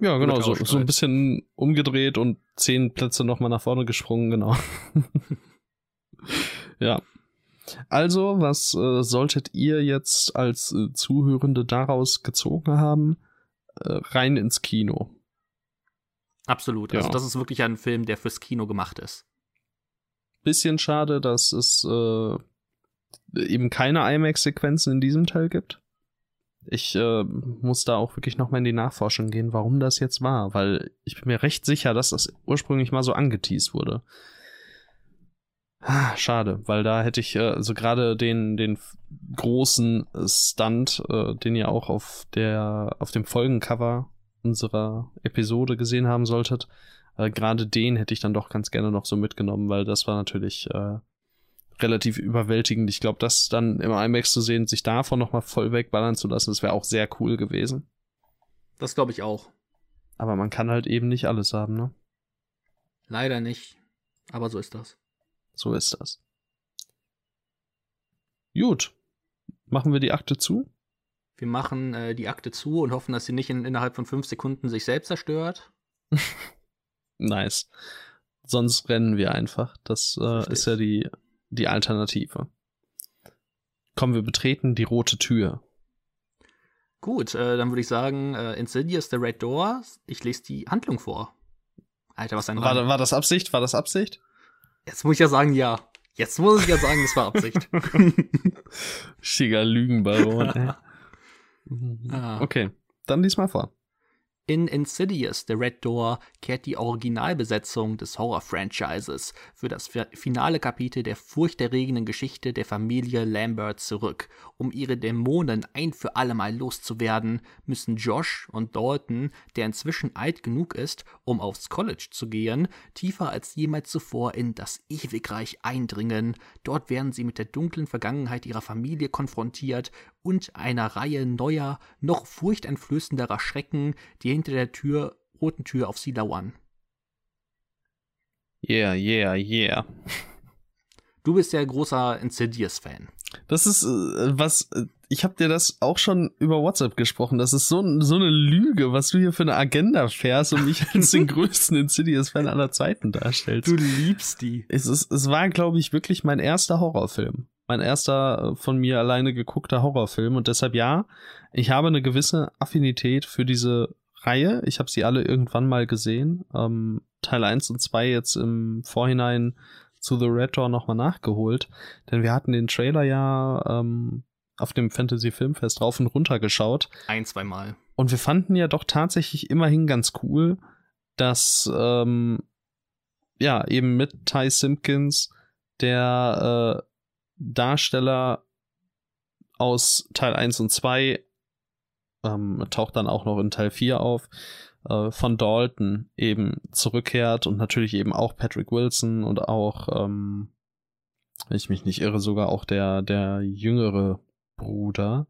Ja, genau, so, so ein bisschen umgedreht und zehn Plätze nochmal nach vorne gesprungen, genau. ja. Also, was äh, solltet ihr jetzt als äh, Zuhörende daraus gezogen haben? Äh, rein ins Kino. Absolut. Also Ja. das ist wirklich ein Film, der fürs Kino gemacht ist. Bisschen schade, dass es äh, eben keine IMAX-Sequenzen in diesem Teil gibt. Ich äh, muss da auch wirklich nochmal in die Nachforschung gehen, warum das jetzt war, weil ich bin mir recht sicher, dass das ursprünglich mal so angeteased wurde. Ah, Schade, weil da hätte ich äh, also gerade den den großen Stunt, äh, den ihr auch auf der auf dem Folgencover unserer Episode gesehen haben solltet, äh, gerade den hätte ich dann doch ganz gerne noch so mitgenommen, weil das war natürlich äh, relativ überwältigend. Ich glaube, das dann im IMAX zu sehen, sich davon nochmal voll wegballern zu lassen, das wäre auch sehr cool gewesen. Das glaube ich auch. Aber man kann halt eben nicht alles haben, ne? Leider nicht. Aber so ist das. So ist das. Gut. Machen wir die Akte zu? Wir machen äh, die Akte zu und hoffen, dass sie nicht in, innerhalb von fünf Sekunden sich selbst zerstört. Nice. Sonst rennen wir einfach. Das äh, ist ja die, die Alternative. Komm, wir betreten die rote Tür. Gut, äh, dann würde ich sagen, äh, Insidious The Red Door. Ich lese die Handlung vor. Alter, was ein War, war das Absicht? War das Absicht? Jetzt muss ich ja sagen, ja. Jetzt muss ich ja sagen, es war Absicht. Schiger Lügenbaron. Ah. Okay, dann lies mal vor. In Insidious The Red Door kehrt die Originalbesetzung des Horror-Franchises für das fi- finale Kapitel der furchterregenden Geschichte der Familie Lambert zurück. Um ihre Dämonen ein für allemal loszuwerden, müssen Josh und Dalton, der inzwischen alt genug ist, um aufs College zu gehen, tiefer als jemals zuvor in das Ewigreich eindringen. Dort werden sie mit der dunklen Vergangenheit ihrer Familie konfrontiert und einer Reihe neuer, noch furchteinflößenderer Schrecken, die hinter der Tür, roten Tür auf sie lauern. Yeah, yeah, yeah. Du bist ja großer Insidious-Fan. Das ist äh, was, äh, ich habe dir das auch schon über WhatsApp gesprochen. Das ist so, so eine Lüge, was du hier für eine Agenda fährst und mich als den größten Insidious-Fan aller Zeiten darstellst. liebst die. Es, ist, es war, glaube ich, wirklich mein erster Horrorfilm. Mein erster äh, von mir alleine geguckter Horrorfilm. Und deshalb ja, ich habe eine gewisse Affinität für diese Reihe. Ich habe sie alle irgendwann mal gesehen. Ähm, Teil 1 und 2 jetzt im Vorhinein zu The Red Door nochmal nachgeholt. Denn wir hatten den Trailer ja ähm, auf dem Fantasy Filmfest rauf und runter geschaut. Ein, zweimal. Und wir fanden ja doch tatsächlich immerhin ganz cool, dass ähm, ja eben mit Ty Simpkins der äh, Darsteller aus Teil 1 und 2 ähm, taucht dann auch noch in Teil 4 auf, äh, von Dalton eben zurückkehrt und natürlich eben auch Patrick Wilson und auch, ähm, wenn ich mich nicht irre, sogar auch der, der jüngere Bruder.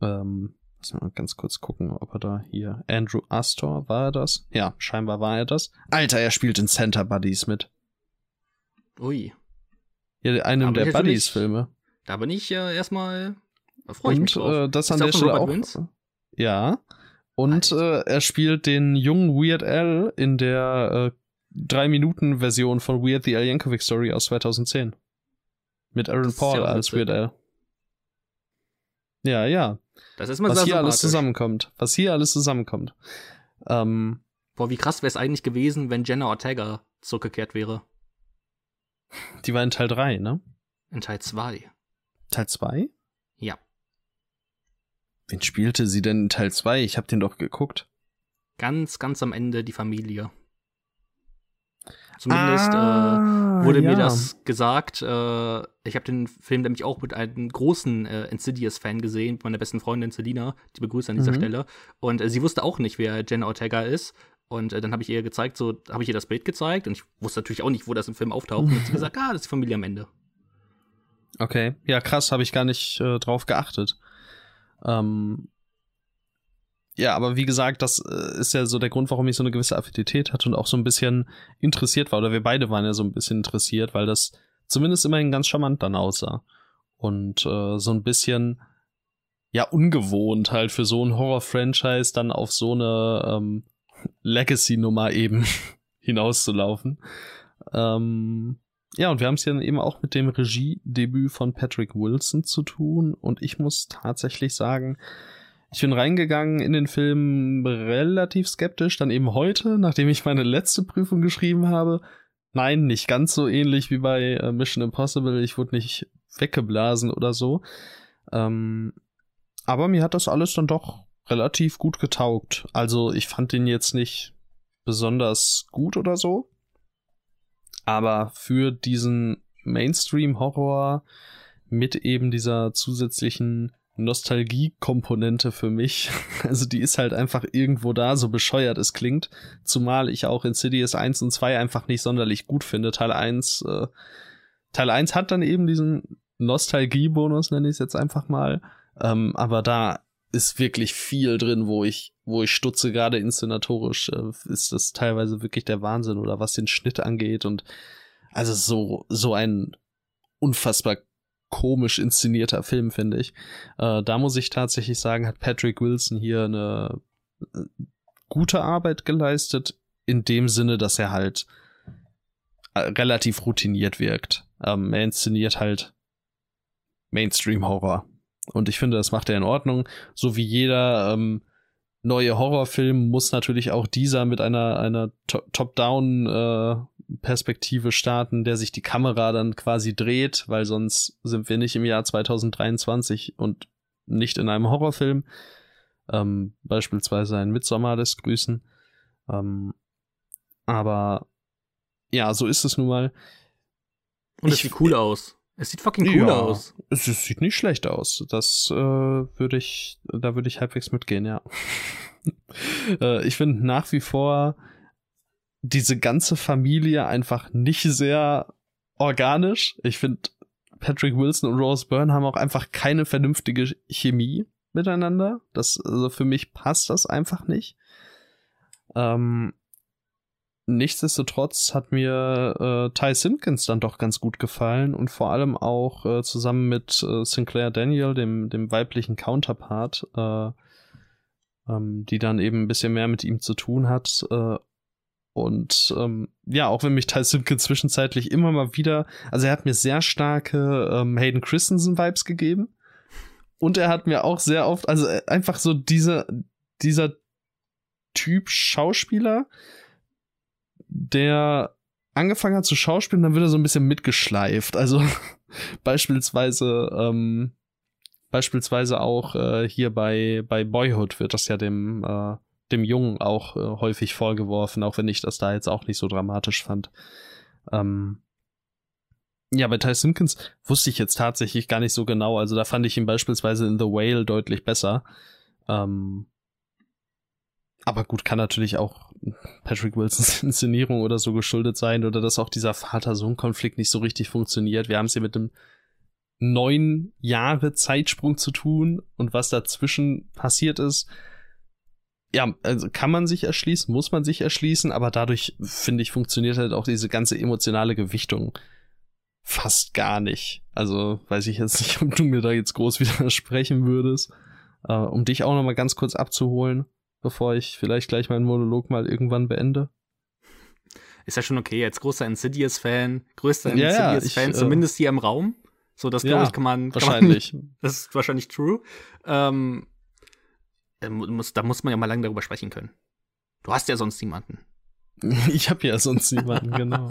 Ähm, Lass mal ganz kurz gucken, ob er da hier. Andrew Astor, war er das? Ja, scheinbar war er das. Alter, er spielt in Center Buddies mit. Ui. Ja, einem der Buddies-Filme. Da bin ich ja erstmal. Da freue ich Und mich drauf. äh, das Ist an der Stelle auch. Wintz? Ja. Und äh, er spielt den jungen Weird Al in der äh, 3-Minuten-Version von Weird the Al Yankovic Story aus 2010. Mit Aaron Das ja Paul auch als. Weird Al. Ja, ja. Das ist mal Was hier alles zusammenkommt. Was hier alles zusammenkommt. Ähm, Boah, wie krass wäre es eigentlich gewesen, wenn Jenna Ortega zurückgekehrt wäre. Die war in Teil 3, ne? In Teil 2. Teil 2? Ja. Wen spielte sie denn in Teil 2? Ich hab den doch geguckt. Ganz, ganz am Ende die Familie. Zumindest äh, Ah, wurde ja. mir das gesagt. Äh, ich habe den Film nämlich auch mit einem großen äh, Insidious-Fan gesehen, meiner besten Freundin Selina, die begrüße an dieser Mhm. Stelle. Und äh, sie wusste auch nicht, wer Jenna Ortega ist. Und äh, dann habe ich ihr gezeigt, so habe ich ihr das Bild gezeigt und ich wusste natürlich auch nicht, wo das im Film auftaucht. Und hat sie gesagt, ah, das ist die Familie am Ende. Okay. Ja, krass, habe ich gar nicht äh, drauf geachtet. Ähm, ja, aber wie gesagt, das äh, ist ja so der Grund, warum ich so eine gewisse Affinität hatte und auch so ein bisschen interessiert war. Oder wir beide waren ja so ein bisschen interessiert, weil das zumindest immerhin ganz charmant dann aussah. Und äh, so ein bisschen, ja, ungewohnt halt für so ein Horror-Franchise dann auf so eine ähm, Legacy-Nummer eben hinauszulaufen. Ähm, ja, und wir haben es ja eben auch mit dem Regiedebüt von Patrick Wilson zu tun. Und ich muss tatsächlich sagen, ich bin reingegangen in den Film relativ skeptisch. Dann eben heute, nachdem ich meine letzte Prüfung geschrieben habe. Nein, nicht ganz so ähnlich wie bei äh, Mission Impossible. Ich wurde nicht weggeblasen oder so. Ähm, aber mir hat das alles dann doch relativ gut getaugt. Also ich fand den jetzt nicht besonders gut oder so. Aber für diesen Mainstream-Horror mit eben dieser zusätzlichen Nostalgie-Komponente für mich. Also die ist halt einfach irgendwo da, so bescheuert es klingt. Zumal ich auch Insidious 1 und 2 einfach nicht sonderlich gut finde. Teil 1, äh, Teil 1 hat dann eben diesen Nostalgie-Bonus, nenne ich es jetzt einfach mal. Ähm, aber da ist wirklich viel drin, wo ich, wo ich stutze, gerade inszenatorisch, äh, ist das teilweise wirklich der Wahnsinn oder was den Schnitt angeht und also so, so ein unfassbar komisch inszenierter Film, finde ich. Äh, da muss ich tatsächlich sagen, hat Patrick Wilson hier eine äh, gute Arbeit geleistet, in dem Sinne, dass er halt äh, relativ routiniert wirkt. Ähm, er inszeniert halt Mainstream-Horror. Und ich finde, das macht er in Ordnung. So wie jeder ähm, neue Horrorfilm muss natürlich auch dieser mit einer, einer To- Top-Down-Perspektive starten, der sich die Kamera dann quasi dreht, weil sonst sind wir nicht im Jahr 2023 und nicht in einem Horrorfilm. Ähm, beispielsweise ein Midsommar lässt grüßen. Ähm, aber ja, so ist es nun mal. Und es sieht cool aus. Es sieht fucking cool Ja. aus. Es, sieht nicht schlecht aus. Das äh, würde ich, da würde ich halbwegs mitgehen, ja. äh, ich finde nach wie vor diese ganze Familie einfach nicht sehr organisch. Ich finde, Patrick Wilson und Rose Byrne haben auch einfach keine vernünftige Chemie miteinander. Das, also für mich passt das einfach nicht. Ähm, nichtsdestotrotz hat mir äh, Ty Simpkins dann doch ganz gut gefallen und vor allem auch äh, zusammen mit äh, Sinclair Daniel, dem, dem weiblichen Counterpart, äh, ähm, die dann eben ein bisschen mehr mit ihm zu tun hat. Äh, und ähm, ja, auch wenn mich Ty Simpkins zwischenzeitlich immer mal wieder, also er hat mir sehr starke ähm, Hayden Christensen-Vibes gegeben. Und er hat mir auch sehr oft, also äh, einfach so diese, dieser Typ Schauspieler, der angefangen hat zu schauspielen, dann wird er so ein bisschen mitgeschleift. Also beispielsweise, ähm, beispielsweise auch äh, hier bei, bei Boyhood wird das ja dem, äh, dem Jungen auch äh, häufig vorgeworfen, auch wenn ich das da jetzt auch nicht so dramatisch fand. Ähm, ja, bei Ty Simpkins wusste ich jetzt tatsächlich gar nicht so genau. Also da fand ich ihn beispielsweise in The Whale deutlich besser. Ähm, aber gut, kann natürlich auch Patrick Wilsons Inszenierung oder so geschuldet sein oder dass auch dieser Vater-Sohn-Konflikt nicht so richtig funktioniert. Wir haben es hier mit einem neun Jahre Zeitsprung zu tun und was dazwischen passiert ist. Ja, also kann man sich erschließen, muss man sich erschließen, aber dadurch, finde ich, funktioniert halt auch diese ganze emotionale Gewichtung fast gar nicht. Also weiß ich jetzt nicht, ob du mir da jetzt groß widersprechen würdest. Äh, um dich auch noch mal ganz kurz abzuholen, bevor ich vielleicht gleich meinen Monolog mal irgendwann beende. Ist ja schon okay, als großer Insidious-Fan, größter ja, Insidious-Fan, ja, äh, zumindest hier im Raum. So, das glaube ich, kann man. Wahrscheinlich. Kann man, das ist wahrscheinlich true. Ähm, äh, muss, da muss man ja mal lange darüber sprechen können. Du hast ja sonst niemanden. ich habe ja sonst niemanden, genau.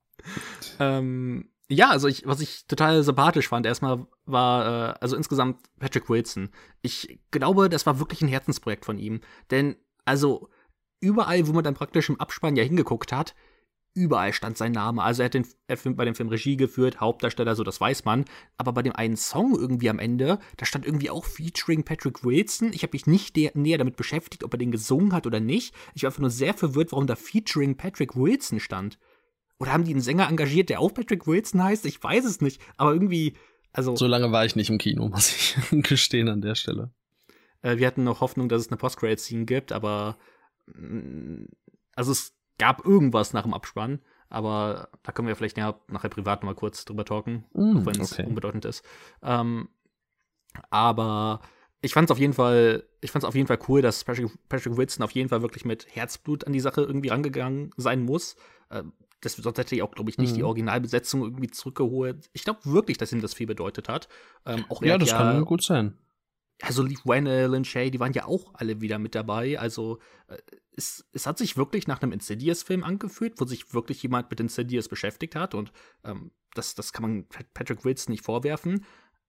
ähm, ja, also ich, was ich total sympathisch fand, erstmal war, äh, also insgesamt Patrick Wilson. Ich glaube, das war wirklich ein Herzensprojekt von ihm. Denn, also, überall, wo man dann praktisch im Abspann ja hingeguckt hat, überall stand sein Name. Also er hat, den, er bei dem Film Regie geführt, Hauptdarsteller, so das weiß man. Aber bei dem einen Song irgendwie am Ende, da stand irgendwie auch Featuring Patrick Wilson. Ich habe mich nicht näher damit beschäftigt, ob er den gesungen hat oder nicht. Ich war einfach nur sehr verwirrt, warum da Featuring Patrick Wilson stand. Oder haben die einen Sänger engagiert, der auch Patrick Wilson heißt? Ich weiß es nicht. Aber irgendwie, also. So lange war ich nicht im Kino, muss ich gestehen an der Stelle. Äh, wir hatten noch Hoffnung, dass es eine Post-Credit-Scene gibt, aber. Also es gab irgendwas nach dem Abspann, aber da können wir vielleicht ja nachher privat mal kurz drüber talken, mm, auch wenn es okay. unbedeutend ist. Ähm, aber ich fand es auf jeden Fall, ich fand auf jeden Fall cool, dass Patrick, Patrick Wilson auf jeden Fall wirklich mit Herzblut an die Sache irgendwie rangegangen sein muss. Äh, das, sonst hätte ich auch, glaube ich, nicht mhm. die Originalbesetzung irgendwie zurückgeholt. Ich glaube wirklich, dass ihm das viel bedeutet hat. Ähm, auch ja, das ja, kann gut sein. Also Lee Whannell und Shay, die waren ja auch alle wieder mit dabei. Also äh, es, es hat sich wirklich nach einem Insidious-Film angefühlt, wo sich wirklich jemand mit Insidious beschäftigt hat. Und ähm, das, das kann man Patrick Wilson nicht vorwerfen.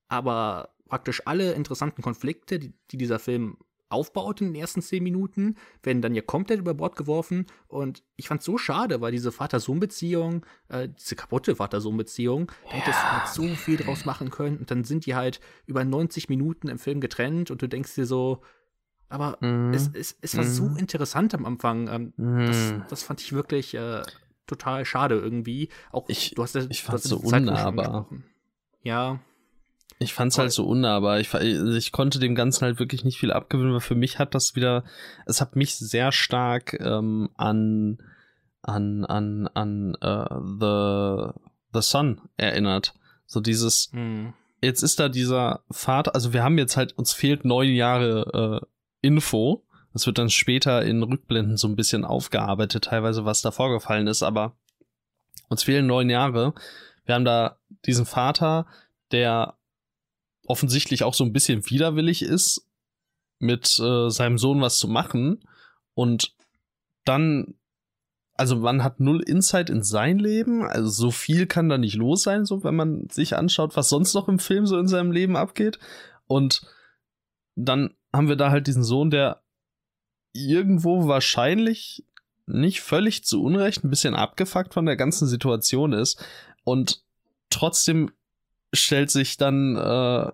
Aber praktisch alle interessanten Konflikte, die, die dieser Film aufbaut in den ersten zehn Minuten, werden dann ja komplett über Bord geworfen. Und ich fand es so schade, weil diese Vater-Sohn-Beziehung, äh, diese kaputte Vater-Sohn-Beziehung, da ja. hättest du halt so viel draus machen können. Und dann sind die halt über 90 Minuten im Film getrennt und du denkst dir so, aber mhm. es, es, es war mhm. so interessant am Anfang. Ähm, mhm. das, das fand ich wirklich äh, total schade irgendwie. Auch ich, du hast ja, ich fand es so unnahbar. Ja. Ich fand es halt so unnahbar. Ich, ich konnte dem Ganzen halt wirklich nicht viel abgewöhnen, weil für mich hat das wieder, es hat mich sehr stark ähm, an an an an uh, the the Sun erinnert. So dieses, hm. jetzt ist da dieser Vater, also wir haben jetzt halt, uns fehlt neun Jahre äh, Info. Das wird dann später in Rückblenden so ein bisschen aufgearbeitet, teilweise was da vorgefallen ist, aber uns fehlen neun Jahre. Wir haben da diesen Vater, der offensichtlich auch so ein bisschen widerwillig ist, mit äh, seinem Sohn was zu machen. Und dann, also man hat null Insight in sein Leben. Also so viel kann da nicht los sein, so wenn man sich anschaut, was sonst noch im Film so in seinem Leben abgeht. Und dann haben wir da halt diesen Sohn, der irgendwo wahrscheinlich nicht völlig zu Unrecht ein bisschen abgefuckt von der ganzen Situation ist und trotzdem stellt sich dann äh,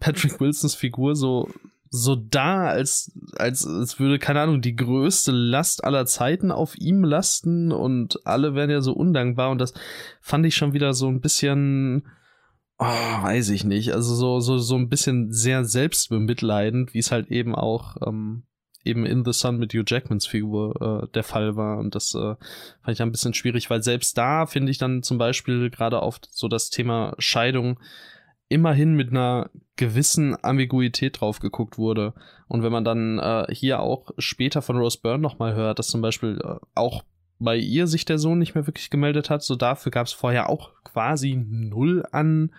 Patrick Wilsons Figur so so da, als, als, als würde, keine Ahnung, die größte Last aller Zeiten auf ihm lasten und alle wären ja so undankbar. Und das fand ich schon wieder so ein bisschen, oh, weiß ich nicht, also so, so, so ein bisschen sehr selbstbemitleidend, wie es halt eben auch ähm, eben in The Sun mit Hugh Jackmans Figur äh, der Fall war. Und das äh, fand ich ein bisschen schwierig, weil selbst da finde ich dann zum Beispiel gerade auf so das Thema Scheidung immerhin mit einer gewissen Ambiguität drauf geguckt wurde. Und wenn man dann äh, hier auch später von Rose Byrne nochmal hört, dass zum Beispiel äh, auch bei ihr sich der Sohn nicht mehr wirklich gemeldet hat, so dafür gab es vorher auch quasi null an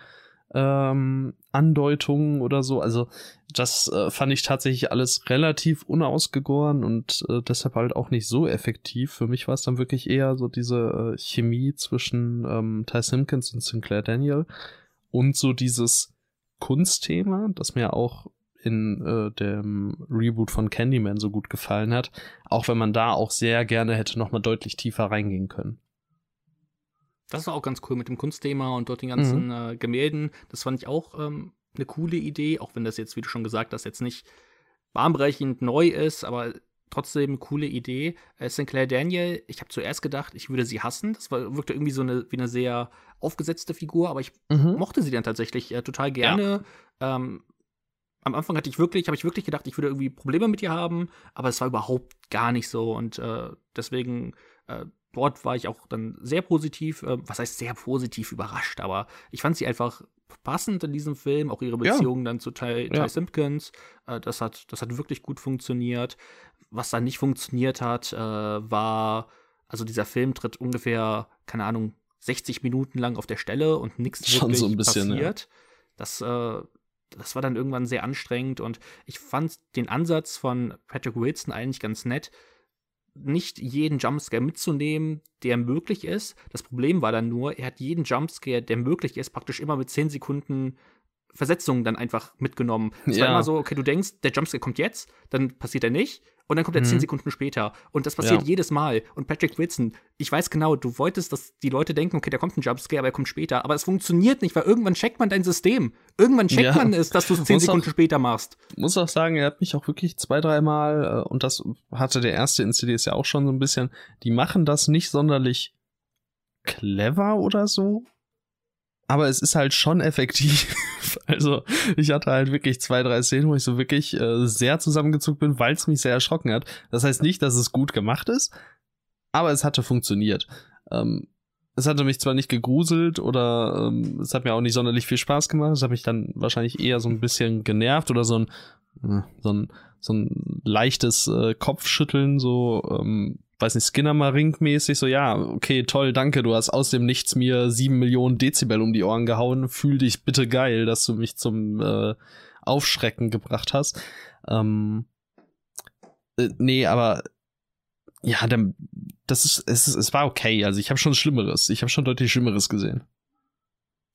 ähm, Andeutungen oder so. Also das äh, fand ich tatsächlich alles relativ unausgegoren und äh, deshalb halt auch nicht so effektiv. Für mich war es dann wirklich eher so diese äh, Chemie zwischen ähm, Ty Simpkins und Sinclair Daniel und so dieses Kunstthema, das mir auch in äh, dem Reboot von Candyman so gut gefallen hat, auch wenn man da auch sehr gerne hätte noch mal deutlich tiefer reingehen können. Das war auch ganz cool mit dem Kunstthema und dort den ganzen mhm. äh, Gemälden. Das fand ich auch ähm, eine coole Idee, auch wenn das jetzt, wie du schon gesagt hast, jetzt nicht bahnbrechend neu ist, aber trotzdem eine coole Idee. Äh, Sinclair Daniel, ich habe zuerst gedacht, ich würde sie hassen. Das war, wirkte irgendwie so eine, wie eine sehr aufgesetzte Figur, aber ich mhm. mochte sie dann tatsächlich äh, total gerne. Ja. Ähm, am Anfang hatte ich wirklich, habe ich wirklich gedacht, ich würde irgendwie Probleme mit ihr haben, aber es war überhaupt gar nicht so und äh, deswegen äh, dort war ich auch dann sehr positiv, äh, was heißt sehr positiv überrascht, aber ich fand sie einfach passend in diesem Film, auch ihre Beziehung ja. dann zu Ty, Ty ja. Simpkins, äh, das hat, das hat wirklich gut funktioniert. Was dann nicht funktioniert hat, äh, war, also dieser Film tritt ungefähr, keine Ahnung, 60 Minuten lang auf der Stelle und nichts wirklich so ein bisschen, passiert. Ja. Das, äh, das war dann irgendwann sehr anstrengend und ich fand den Ansatz von Patrick Wilson eigentlich ganz nett, nicht jeden Jumpscare mitzunehmen, der möglich ist. Das Problem war dann nur, er hat jeden Jumpscare, der möglich ist, praktisch immer mit 10 Sekunden Versetzungen dann einfach mitgenommen. Es ja. war immer so, okay, du denkst, der Jumpscare kommt jetzt, dann passiert er nicht und dann kommt er mhm. zehn Sekunden später. Und das passiert ja. jedes Mal. Und Patrick Wilson, ich weiß genau, du wolltest, dass die Leute denken, okay, da kommt ein Jumpscare, aber er kommt später. Aber es funktioniert nicht, weil irgendwann checkt man dein System. Irgendwann checkt ja. man es, dass du es zehn Sekunden auch, später machst. Muss auch sagen, er hat mich auch wirklich zwei, dreimal, äh, und das hatte der erste Incident ja auch schon so ein bisschen, die machen das nicht sonderlich clever oder so aber es ist halt schon effektiv. also ich hatte halt wirklich zwei, drei Szenen, wo ich so wirklich äh, sehr zusammengezuckt bin, weil es mich sehr erschrocken hat. Das heißt nicht, dass es gut gemacht ist, aber es hatte funktioniert. Ähm, es hatte mich zwar nicht gegruselt oder ähm, es hat mir auch nicht sonderlich viel Spaß gemacht. Es hat mich dann wahrscheinlich eher so ein bisschen genervt oder so ein, äh, so ein, so ein leichtes äh, Kopfschütteln, so ähm, weiß nicht, Skinner Marink mäßig, so ja, okay, toll, danke, du hast aus dem Nichts mir sieben Millionen Dezibel um die Ohren gehauen, fühl dich bitte geil, dass du mich zum äh, Aufschrecken gebracht hast. Ähm, äh, nee, aber ja, der, das ist, es, es war okay, also ich habe schon Schlimmeres, ich habe schon deutlich Schlimmeres gesehen.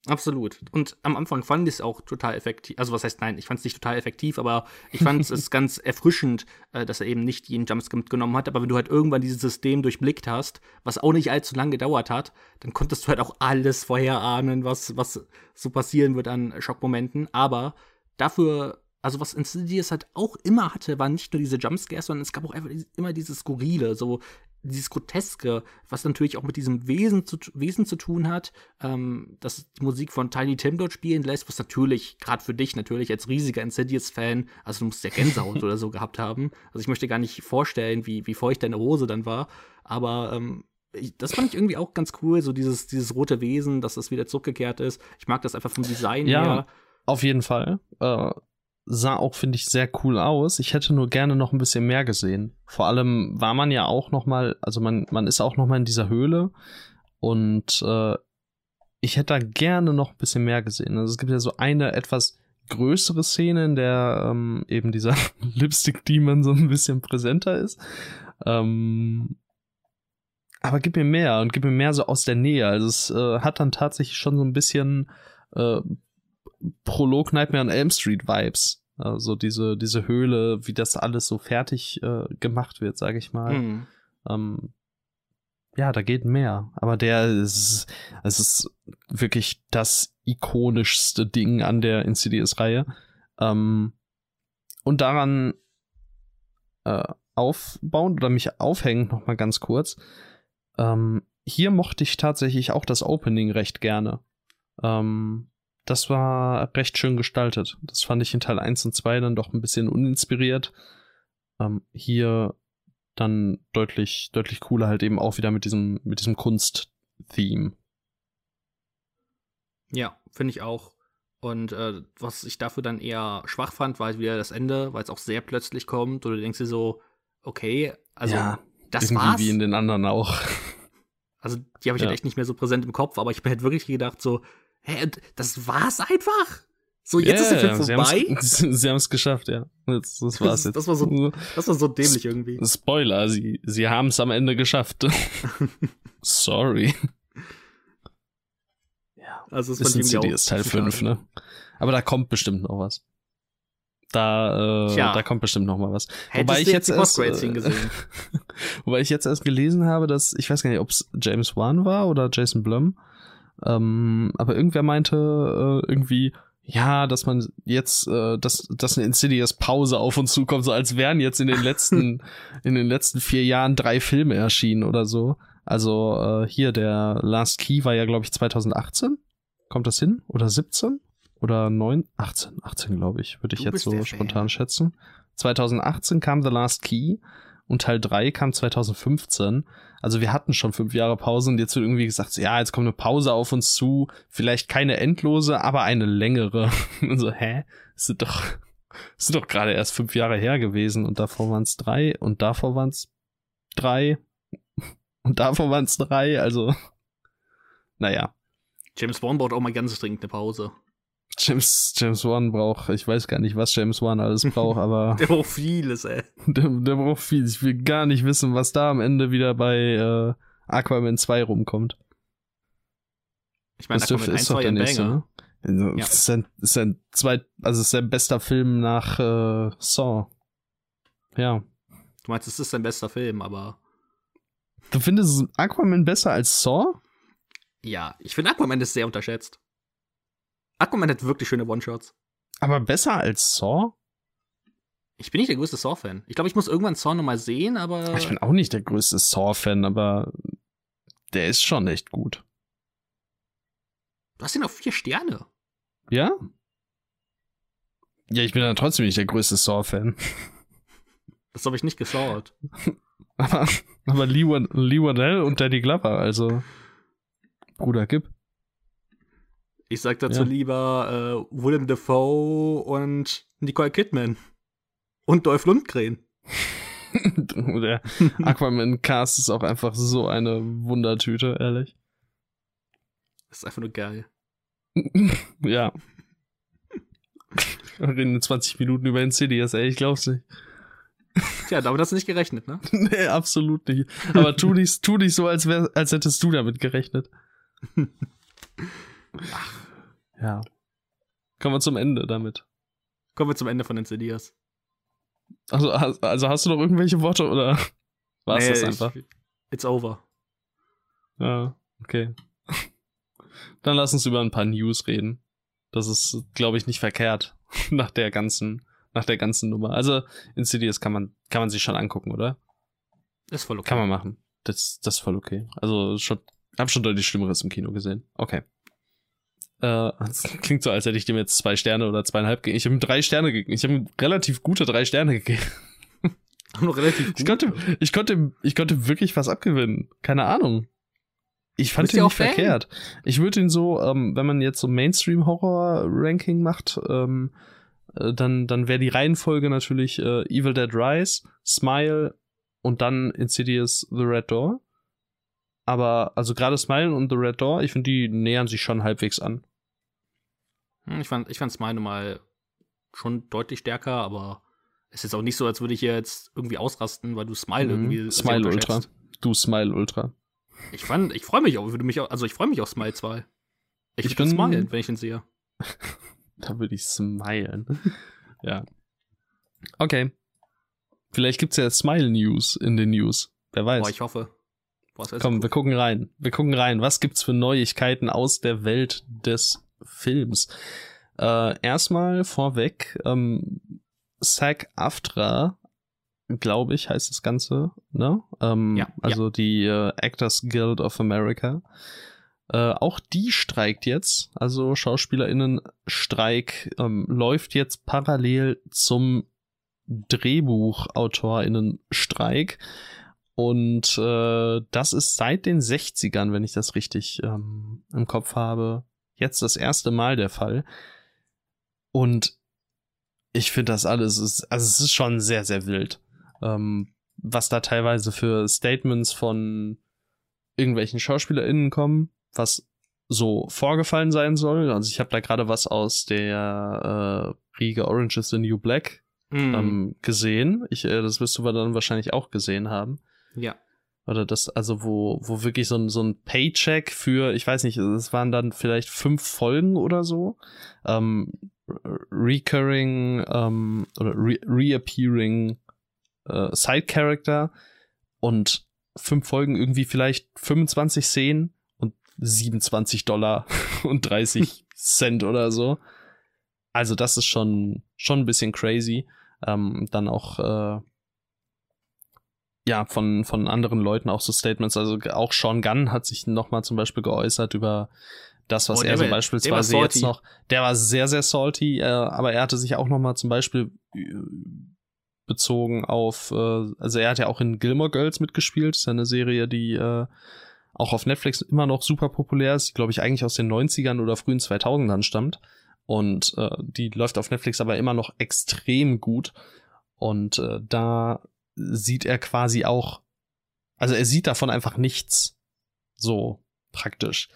Absolut. Und am Anfang fand ich es auch total effektiv. Also was heißt nein, ich fand es nicht total effektiv, aber ich fand es ganz erfrischend, äh, dass er eben nicht jeden Jumpscare mitgenommen hat. Aber wenn du halt irgendwann dieses System durchblickt hast, was auch nicht allzu lange gedauert hat, dann konntest du halt auch alles vorherahnen, was, was so passieren wird an Schockmomenten. Aber dafür also was Insidious halt auch immer hatte, waren nicht nur diese Jumpscares, sondern es gab auch einfach immer dieses Skurrile, so dieses Groteske, was natürlich auch mit diesem Wesen zu, Wesen zu tun hat, ähm, dass die Musik von Tiny Tim dort spielen lässt, was natürlich, gerade für dich natürlich als riesiger Insidious-Fan, also du musst ja Gänsehaut oder so gehabt haben. Also ich möchte gar nicht vorstellen, wie, wie feucht deine Hose dann war, aber ähm, ich, das fand ich irgendwie auch ganz cool, so dieses, dieses rote Wesen, dass das wieder zurückgekehrt ist. Ich mag das einfach vom Design ja, her. Auf jeden Fall. Äh, sah auch, finde ich, sehr cool aus. Ich hätte nur gerne noch ein bisschen mehr gesehen. Vor allem war man ja auch noch mal, also man, man ist auch noch mal in dieser Höhle und äh, ich hätte da gerne noch ein bisschen mehr gesehen. Also es gibt ja so eine etwas größere Szene, in der ähm, eben dieser Lipstick-Demon so ein bisschen präsenter ist. Ähm, aber gib mir mehr und gib mir mehr so aus der Nähe. Also es äh, hat dann tatsächlich schon so ein bisschen äh, Prolog Nightmare on Elm Street Vibes. Also diese, diese Höhle, wie das alles so fertig äh, gemacht wird, sage ich mal. Mhm. Ähm, ja, da geht mehr. Aber der ist, es ist wirklich das ikonischste Ding an der Insidious-Reihe. Ähm, und daran äh, aufbauen oder mich aufhängen, noch mal ganz kurz. Ähm, hier mochte ich tatsächlich auch das Opening recht gerne. Ähm, das war recht schön gestaltet. Das fand ich in Teil 1 und 2 dann doch ein bisschen uninspiriert. Ähm, hier dann deutlich, deutlich cooler halt eben auch wieder mit diesem, mit diesem Kunst-Theme. Ja, finde ich auch. Und äh, was ich dafür dann eher schwach fand, war halt wieder das Ende, weil es auch sehr plötzlich kommt. Oder du denkst dir so, okay, also ja, das war's. wie in den anderen auch. Also die habe ich ja. halt echt nicht mehr so präsent im Kopf, aber ich bin halt wirklich gedacht so, Hä, das war's einfach? So, jetzt yeah, ist der Film vorbei? Sie haben es geschafft, ja. Jetzt, das war's das, jetzt. Das war, so, das war so dämlich irgendwie. Spoiler, sie, sie haben es am Ende geschafft. Sorry. Ja, also es ist CD ist Teil 5, ne? Aber da kommt bestimmt noch was. Da, äh, da kommt bestimmt noch mal was. Hättest wobei ich jetzt, erst, äh, wobei ich jetzt erst gelesen habe, dass ich weiß gar nicht, ob es James Wan war oder Jason Blum, ähm, aber irgendwer meinte äh, irgendwie, ja, dass man jetzt, äh, dass, dass eine Insidious Pause auf uns zukommt, so als wären jetzt in den letzten, in den letzten vier Jahren drei Filme erschienen oder so. Also äh, hier der Last Key war ja, glaube ich, 2018. Kommt das hin? Oder 17? Oder 9? 18, 18 glaube ich, würde ich Du jetzt so spontan schätzen. 2018 kam The Last Key und Teil 3 kam 2015. Also wir hatten schon fünf Jahre Pause und jetzt wird irgendwie gesagt, ja, jetzt kommt eine Pause auf uns zu. Vielleicht keine endlose, aber eine längere. Und so, hä? Das sind doch, das sind doch gerade erst fünf Jahre her gewesen und davor waren es drei und davor waren es drei und davor waren es drei. Also, naja. James Bond braucht auch mal ganz dringend eine Pause. James, James Wan braucht, ich weiß gar nicht, was James Wan alles braucht, aber Der braucht vieles, ey. der, der braucht viel. Ich will gar nicht wissen, was da am Ende wieder bei äh, Aquaman 2 rumkommt. Ich meine, Das dürfte- ein, zwei ein nächste, ne? Also, Ja. Ist das ist sein zweit, also es ist sein bester Film nach äh, Saw. Ja. Du meinst, es ist sein bester Film, aber Du findest Aquaman besser als Saw? ja, ich finde Aquaman ist sehr unterschätzt. Aquaman hat wirklich schöne One-Shots. Aber besser als Saw? Ich bin nicht der größte Saw-Fan. Ich glaube, ich muss irgendwann Saw nochmal sehen, aber Ich bin auch nicht der größte Saw-Fan, aber der ist schon echt gut. du hast ihn auf vier Sterne. Ja? Ja, ich bin dann trotzdem nicht der größte Saw-Fan. Das habe ich nicht geschaut. Aber, aber Lee, Lee Wardell und Danny Glover, also Bruder, gib. Ich sag dazu Ja. lieber äh, Willem Dafoe und Nicole Kidman. Und Dolph Lundgren. Der Aquaman-Cast ist auch einfach so eine Wundertüte, ehrlich. Das ist einfach nur geil. ja. Wir reden in 20 Minuten über Insidious, ey, ich glaub's nicht. Tja, damit hast du nicht gerechnet, ne? nee, absolut nicht. Aber tu nicht, tu nicht so, als, wär, als hättest du damit gerechnet. Ja. Kommen wir zum Ende damit. Kommen wir zum Ende von Insidious. Also, also hast du noch irgendwelche Worte oder war es Nee, das ich- einfach? It's over. Ja, okay. Dann lass uns über ein paar News reden. Das ist, glaube ich, nicht verkehrt nach der ganzen, nach der ganzen Nummer. Also Insidious kann man, kann man sich schon angucken, oder? Ist voll okay. Kann man machen. Das, das ist voll okay. Also schon, hab schon deutlich Schlimmeres im Kino gesehen. Okay. Äh, klingt so, als hätte ich dem jetzt zwei Sterne oder zweieinhalb gegeben. Ich habe ihm drei Sterne gegeben. Ich habe ihm relativ gute drei Sterne gegeben. Noch relativ gut. Ich konnte, ich konnte, ich konnte wirklich was abgewinnen. Keine Ahnung. Ich fand ihn nicht Fan. verkehrt. Ich würde ihn so, ähm, wenn man jetzt so Mainstream-Horror-Ranking macht, ähm, äh, dann, dann wäre die Reihenfolge natürlich äh, Evil Dead Rise, Smile und dann Insidious The Red Door. Aber, also gerade Smile und The Red Door, ich finde, die nähern sich schon halbwegs an. Hm, Ich fand, ich fand's meine mal schon deutlich stärker, aber es ist auch nicht so, als würde ich hier jetzt irgendwie ausrasten, weil du Smile Mhm. irgendwie. Smile Ultra. Du Smile Ultra. Ich fand, ich freue mich auch, würde mich auch, also ich freue mich auf Smile 2. Ich, Ich bin- smilen, wenn ich ihn sehe. Da würde ich smilen. ja. Okay. Vielleicht gibt's ja Smile News in den News. Wer weiß. Boah, ich hoffe. Boah, Komm, cool. wir gucken rein. Wir gucken rein. Was gibt's für Neuigkeiten aus der Welt des Films? Äh, erstmal vorweg, ähm, SAG AFTRA, glaube ich, heißt das Ganze, ne? Ähm, Ja, also die äh, Actors Guild of America. Äh, auch die streikt jetzt, also SchauspielerInnen-Streik ähm, läuft jetzt parallel zum DrehbuchautorInnen-Streik. Und äh, das ist seit den 60ern, wenn ich das richtig ähm, im Kopf habe, jetzt das erste Mal der Fall. Und ich finde das alles, ist, also es ist schon sehr, sehr wild. Ähm, was da teilweise für Statements von irgendwelchen SchauspielerInnen kommen, was so vorgefallen sein soll. Also ich habe da gerade was aus der äh, Riege Orange is the New Black Mm, ähm, gesehen. Ich, äh, das wirst du dann wahrscheinlich auch gesehen haben. ja. Oder das, also wo, wo wirklich so ein, so ein Paycheck für, ich weiß nicht, es waren dann vielleicht fünf Folgen oder so. Ähm, re- recurring ähm, oder re reappearing äh, Side Character und fünf Folgen irgendwie vielleicht 25 Szenen und 27 Dollar und 30 Cent oder so. also das ist schon, schon ein bisschen crazy. Ähm, dann auch, äh, ja, von, von anderen Leuten auch so Statements. Also auch Sean Gunn hat sich nochmal zum Beispiel geäußert über das, was oh, er so beispielsweise jetzt noch, der war sehr, sehr salty, äh, aber er hatte sich auch nochmal zum Beispiel äh, bezogen auf, äh, also er hat ja auch in Gilmore Girls mitgespielt, das ist ja eine Serie, die äh, auch auf Netflix immer noch super populär ist, glaube ich eigentlich aus den 90ern oder frühen 2000ern stammt. Und äh, die läuft auf Netflix aber immer noch extrem gut. Und äh, da sieht er quasi auch, also er sieht davon einfach nichts so praktisch.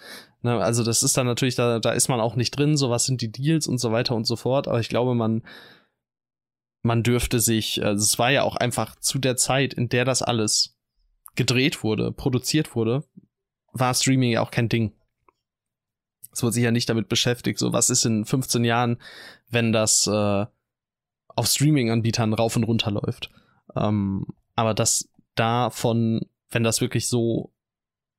Ne, also das ist dann natürlich, da, da ist man auch nicht drin, so was sind die Deals und so weiter und so fort, aber ich glaube, man, man dürfte sich, also es war ja auch einfach zu der Zeit, in der das alles gedreht wurde, produziert wurde, war Streaming ja auch kein Ding. Es wurde sich ja nicht damit beschäftigt, so was ist in 15 Jahren, wenn das äh, auf Streaming-Anbietern rauf und runter läuft. Ähm, aber das davon, wenn das wirklich so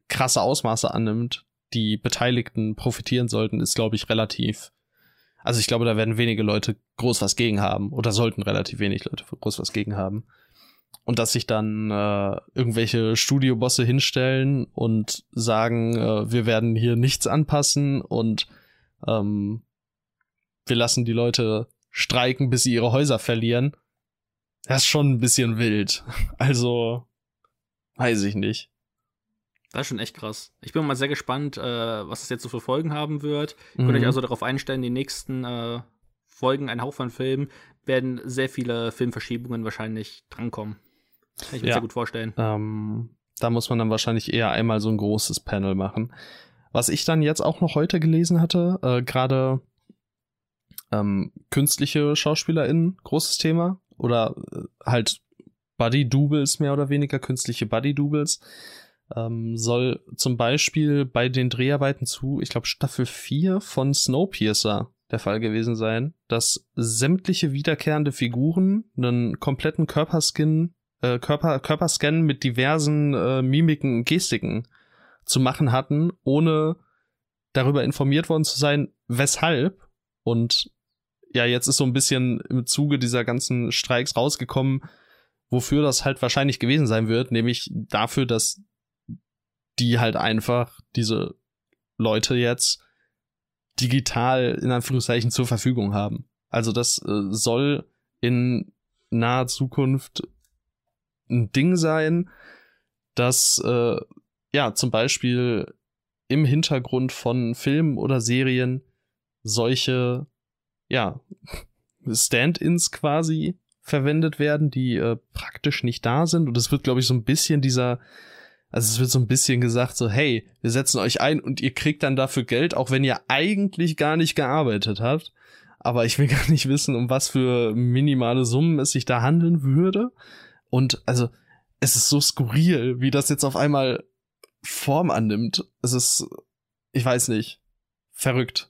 krasse Ausmaße annimmt, die Beteiligten profitieren sollten, ist, glaube ich, relativ. Also ich glaube, da werden wenige Leute groß was gegen haben oder sollten relativ wenig Leute groß was gegen haben. Und dass sich dann äh, irgendwelche Studiobosse hinstellen und sagen, äh, wir werden hier nichts anpassen und ähm, wir lassen die Leute streiken, bis sie ihre Häuser verlieren. Das ist schon ein bisschen wild. Also, weiß ich nicht. Das ist schon echt krass. Ich bin mal sehr gespannt, äh, was es jetzt so für Folgen haben wird. Mhm. Könnt euch also darauf einstellen, die nächsten äh, Folgen, ein Hauch von Filmen, werden sehr viele Filmverschiebungen wahrscheinlich drankommen. Kann ich mir ja. sehr gut vorstellen. Ähm, da muss man dann wahrscheinlich eher einmal so ein großes Panel machen. Was ich dann jetzt auch noch heute gelesen hatte, äh, gerade ähm, künstliche SchauspielerInnen, großes Thema. Oder äh, halt Buddy-Doubles, mehr oder weniger, künstliche Buddy-Doubles ähm, soll zum Beispiel bei den Dreharbeiten zu, ich glaube, Staffel 4 von Snowpiercer der Fall gewesen sein, dass sämtliche wiederkehrende Figuren einen kompletten Körperskin, äh, Körper, Körperscan mit diversen äh, Mimiken und Gestiken zu machen hatten, ohne darüber informiert worden zu sein, weshalb. Und ja, jetzt ist so ein bisschen im Zuge dieser ganzen Streiks rausgekommen, wofür das halt wahrscheinlich gewesen sein wird, nämlich dafür, dass die halt einfach diese Leute jetzt digital in Anführungszeichen zur Verfügung haben. Also das äh, soll in naher Zukunft ein Ding sein, dass äh, ja zum Beispiel im Hintergrund von Filmen oder Serien solche ja Stand-ins quasi verwendet werden, die äh, praktisch nicht da sind. Und es wird, glaube ich, so ein bisschen dieser also es wird so ein bisschen gesagt, so, hey, wir setzen euch ein und ihr kriegt dann dafür Geld, auch wenn ihr eigentlich gar nicht gearbeitet habt. Aber ich will gar nicht wissen, um was für minimale Summen es sich da handeln würde. Und also, es ist so skurril, wie das jetzt auf einmal Form annimmt. Es ist, ich weiß nicht, verrückt.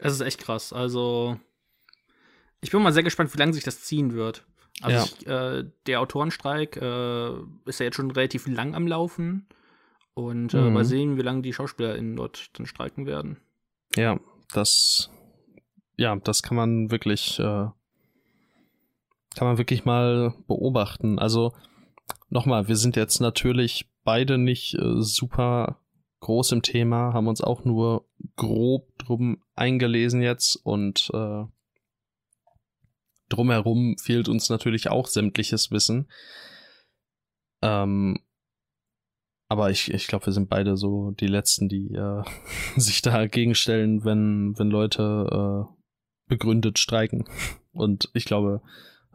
Es ist echt krass. Also, ich bin mal sehr gespannt, wie lange sich das ziehen wird. Also ja. ich, äh, der Autorenstreik äh, ist ja jetzt schon relativ lang am Laufen. Und äh, mhm. mal sehen, wie lange die SchauspielerInnen dort dann streiken werden. Ja, das, ja, das kann man wirklich, äh, kann man wirklich mal beobachten. Also nochmal, wir sind jetzt natürlich beide nicht äh, super groß im Thema, haben uns auch nur grob drum eingelesen jetzt und äh, drumherum fehlt uns natürlich auch sämtliches Wissen. Ähm, aber ich, ich glaube, wir sind beide so die Letzten, die äh, sich dagegen stellen, wenn, wenn Leute äh, begründet streiken. Und ich glaube,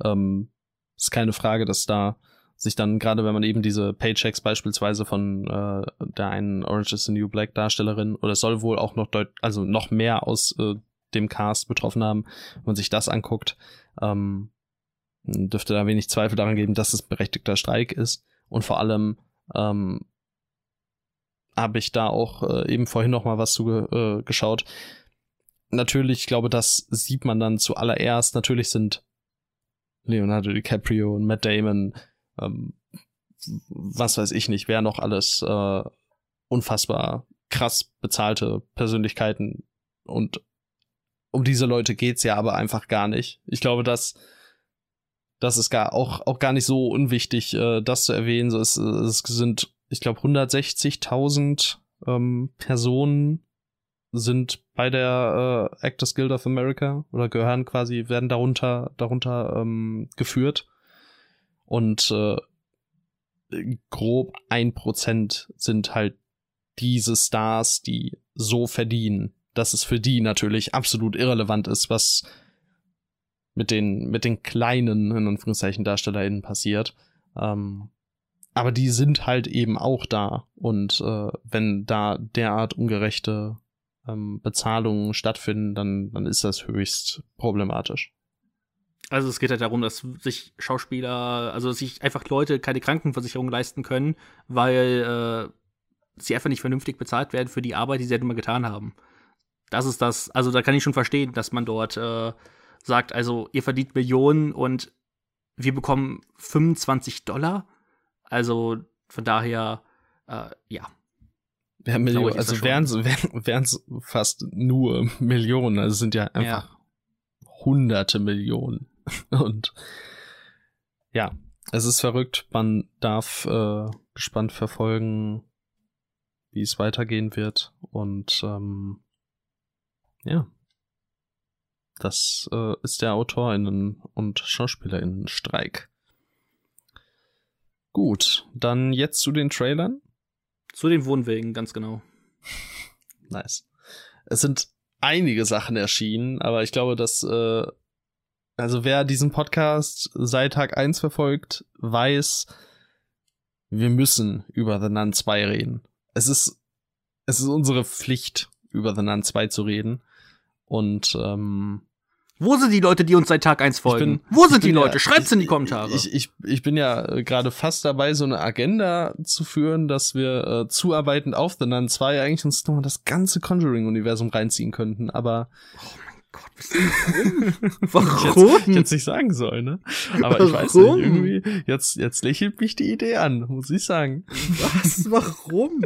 ähm, ist keine Frage, dass da sich dann, gerade wenn man eben diese Paychecks beispielsweise von äh, der einen Orange is the New Black Darstellerin, oder soll wohl auch noch deut also noch mehr aus äh, dem Cast betroffen haben, wenn man sich das anguckt, ähm, dürfte da wenig Zweifel daran geben, dass es berechtigter Streik ist. Und vor allem ähm, habe ich da auch äh, eben vorhin noch mal was zu äh, geschaut. Natürlich, ich glaube, das sieht man dann zuallererst. Natürlich sind Leonardo DiCaprio und Matt Damon, ähm, was weiß ich nicht, wer noch alles äh, unfassbar krass bezahlte Persönlichkeiten und um diese Leute geht's ja aber einfach gar nicht. Ich glaube, dass das ist gar auch auch gar nicht so unwichtig, äh, das zu erwähnen. So es, es sind, ich glaube, 160.000 ähm, Personen sind bei der äh, Actors Guild of America oder gehören quasi werden darunter darunter ähm, geführt und äh, grob ein Prozent sind halt diese Stars, die so verdienen, dass es für die natürlich absolut irrelevant ist, was mit den, mit den kleinen, in Anführungszeichen, DarstellerInnen passiert. Ähm, aber die sind halt eben auch da. Und äh, wenn da derart ungerechte ähm, Bezahlungen stattfinden, dann, dann ist das höchst problematisch. Also es geht halt darum, dass sich Schauspieler, also sich einfach Leute keine Krankenversicherung leisten können, weil äh, sie einfach nicht vernünftig bezahlt werden für die Arbeit, die sie halt immer getan haben. Das ist das, also da kann ich schon verstehen, dass man dort äh, sagt, also ihr verdient Millionen und wir bekommen 25 Dollar. Also von daher, äh, ja. Ja, Millionen, ich, also wären es fast nur Millionen, also es sind ja einfach ja. hunderte Millionen. Und ja, es ist verrückt. Man darf äh, gespannt verfolgen, wie es weitergehen wird. Und ähm, ja, das äh, ist der AutorInnen- und SchauspielerInnen-Streik. Gut, dann jetzt zu den Trailern. Zu den Wohnwegen, ganz genau. nice. Es sind einige Sachen erschienen, aber ich glaube, dass, äh, also wer diesen Podcast seit Tag 1 verfolgt, weiß, wir müssen über The Nun 2 reden. Es ist, es ist unsere Pflicht, über The Nun 2 zu reden. Und ähm, wo sind die Leute, die uns seit Tag 1 folgen? Bin, Wo sind die Leute? Ja, Schreibt's in die Kommentare. Ich, ich, ich bin ja gerade fast dabei, so eine Agenda zu führen, dass wir äh, zuarbeitend auf The Nun 2 eigentlich uns nochmal das ganze Conjuring-Universum reinziehen könnten, aber. Oh Gott, warum? warum? Ich hätte es nicht sagen sollen, ne? Aber warum? ich weiß nicht, irgendwie, jetzt, jetzt lächelt mich die Idee an, muss ich sagen. Was? Warum?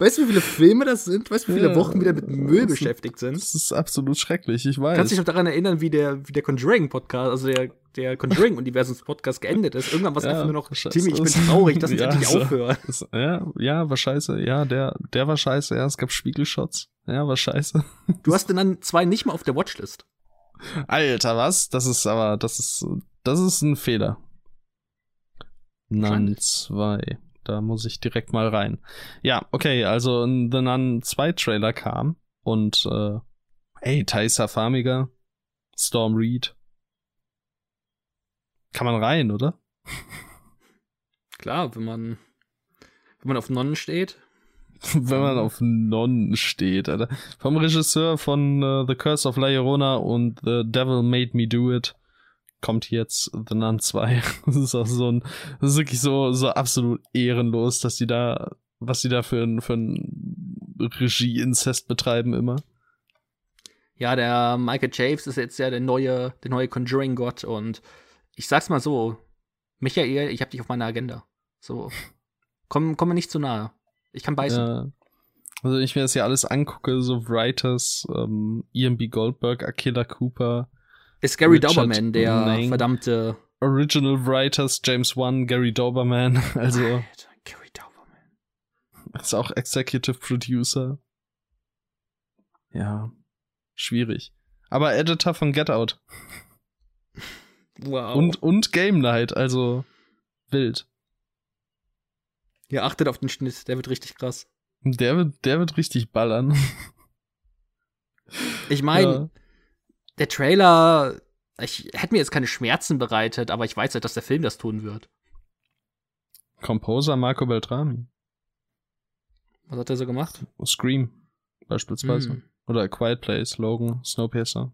Weißt du, wie viele Filme das sind? Weißt du, wie viele ja, Wochen wieder mit Müll beschäftigt sind? Das ist absolut schrecklich, ich weiß. Kannst du dich noch daran erinnern, wie der, wie der Conjuring-Podcast, also der, der Conjuring-Universums-Podcast geendet ist? Irgendwann war es ja, einfach nur noch, Timmy, ich bin traurig, dass ich ja, endlich so, aufhören. ja, ja, war scheiße. Ja, der, der war scheiße. Ja, es gab Spiegelshots. Ja, war scheiße. Du hast denn dann zwei nicht mal auf der Watchlist. Alter, was? Das ist aber, das ist, das ist ein Fehler. Nun 2. Da muss ich direkt mal rein. Ja, okay, also The Nun 2 Trailer kam und äh, ey, Taisa Farmiga, Storm Reed. Kann man rein, oder? Klar, wenn man wenn man auf Nonnen steht. wenn man auf Nonnen steht, Alter. Vom Regisseur von uh, The Curse of La Llorona und The Devil Made Me Do It kommt jetzt The Nun 2. Das ist auch so ein, das ist wirklich so, so absolut ehrenlos, dass die da, was die da für ein, für ein Regie-Inzest betreiben immer. Ja, der Michael Chaves ist jetzt ja der neue, der neue Conjuring-Gott und ich sag's mal so, Michael, ich hab dich auf meiner Agenda. So, komm, komm mir nicht zu nahe. Ich kann beißen. Ja. Also ich mir das ja alles angucke, so Writers, ähm, Ian B. Goldberg, Akila Cooper, ist Gary Richard Doberman, der Lang. verdammte. Original Writers, James Wan, Gary Doberman. Also. Alter, Gary Doberman. Ist auch Executive Producer. Ja. Schwierig. Aber Editor von Get Out. Wow. Und, und Game Night, also wild. Ihr achtet auf den Schnitt, der wird richtig krass. Der wird, der wird richtig ballern. Ich meine, ja der Trailer, ich hätte mir jetzt keine Schmerzen bereitet, aber ich weiß halt, dass der Film das tun wird. Composer Marco Beltrami. Was hat er so gemacht? Scream, beispielsweise. Mm. Oder A Quiet Place, Logan, Snowpiercer.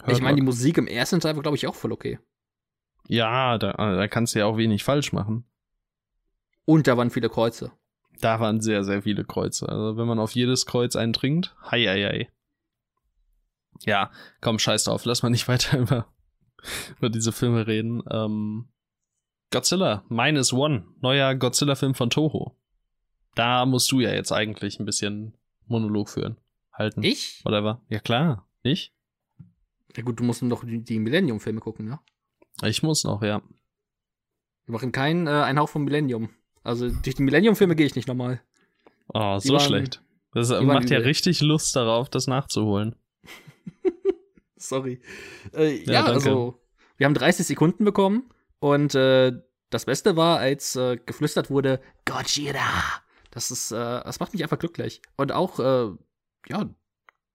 Hört ich meine, die Musik im ersten Teil war, glaube ich, auch voll okay. Ja, da, da kannst du ja auch wenig falsch machen. Und da waren viele Kreuze. Da waren sehr, sehr viele Kreuze. Also wenn man auf jedes Kreuz einen trinkt, hei, hei, hei. Ja, komm, scheiß drauf, lass mal nicht weiter über, über diese Filme reden. Ähm, Godzilla, Minus One, neuer Godzilla-Film von Toho. Da musst du ja jetzt eigentlich ein bisschen Monolog führen. halten. Ich? Whatever. Ja, klar. Ich? Ja gut, du musst noch die, die Millennium-Filme gucken, ja? Ich muss noch, ja. Wir machen keinen äh, ein Hauch vom Millennium. Also durch die Millennium-Filme gehe ich nicht nochmal. Oh, Die so waren- schlecht. Das macht ja übel. richtig Lust darauf, das nachzuholen. Sorry. Äh, Ja, ja, also wir haben 30 Sekunden bekommen und äh, das Beste war, als äh, geflüstert wurde, Godzilla. Das ist, äh, das macht mich einfach glücklich. Und auch, äh, ja,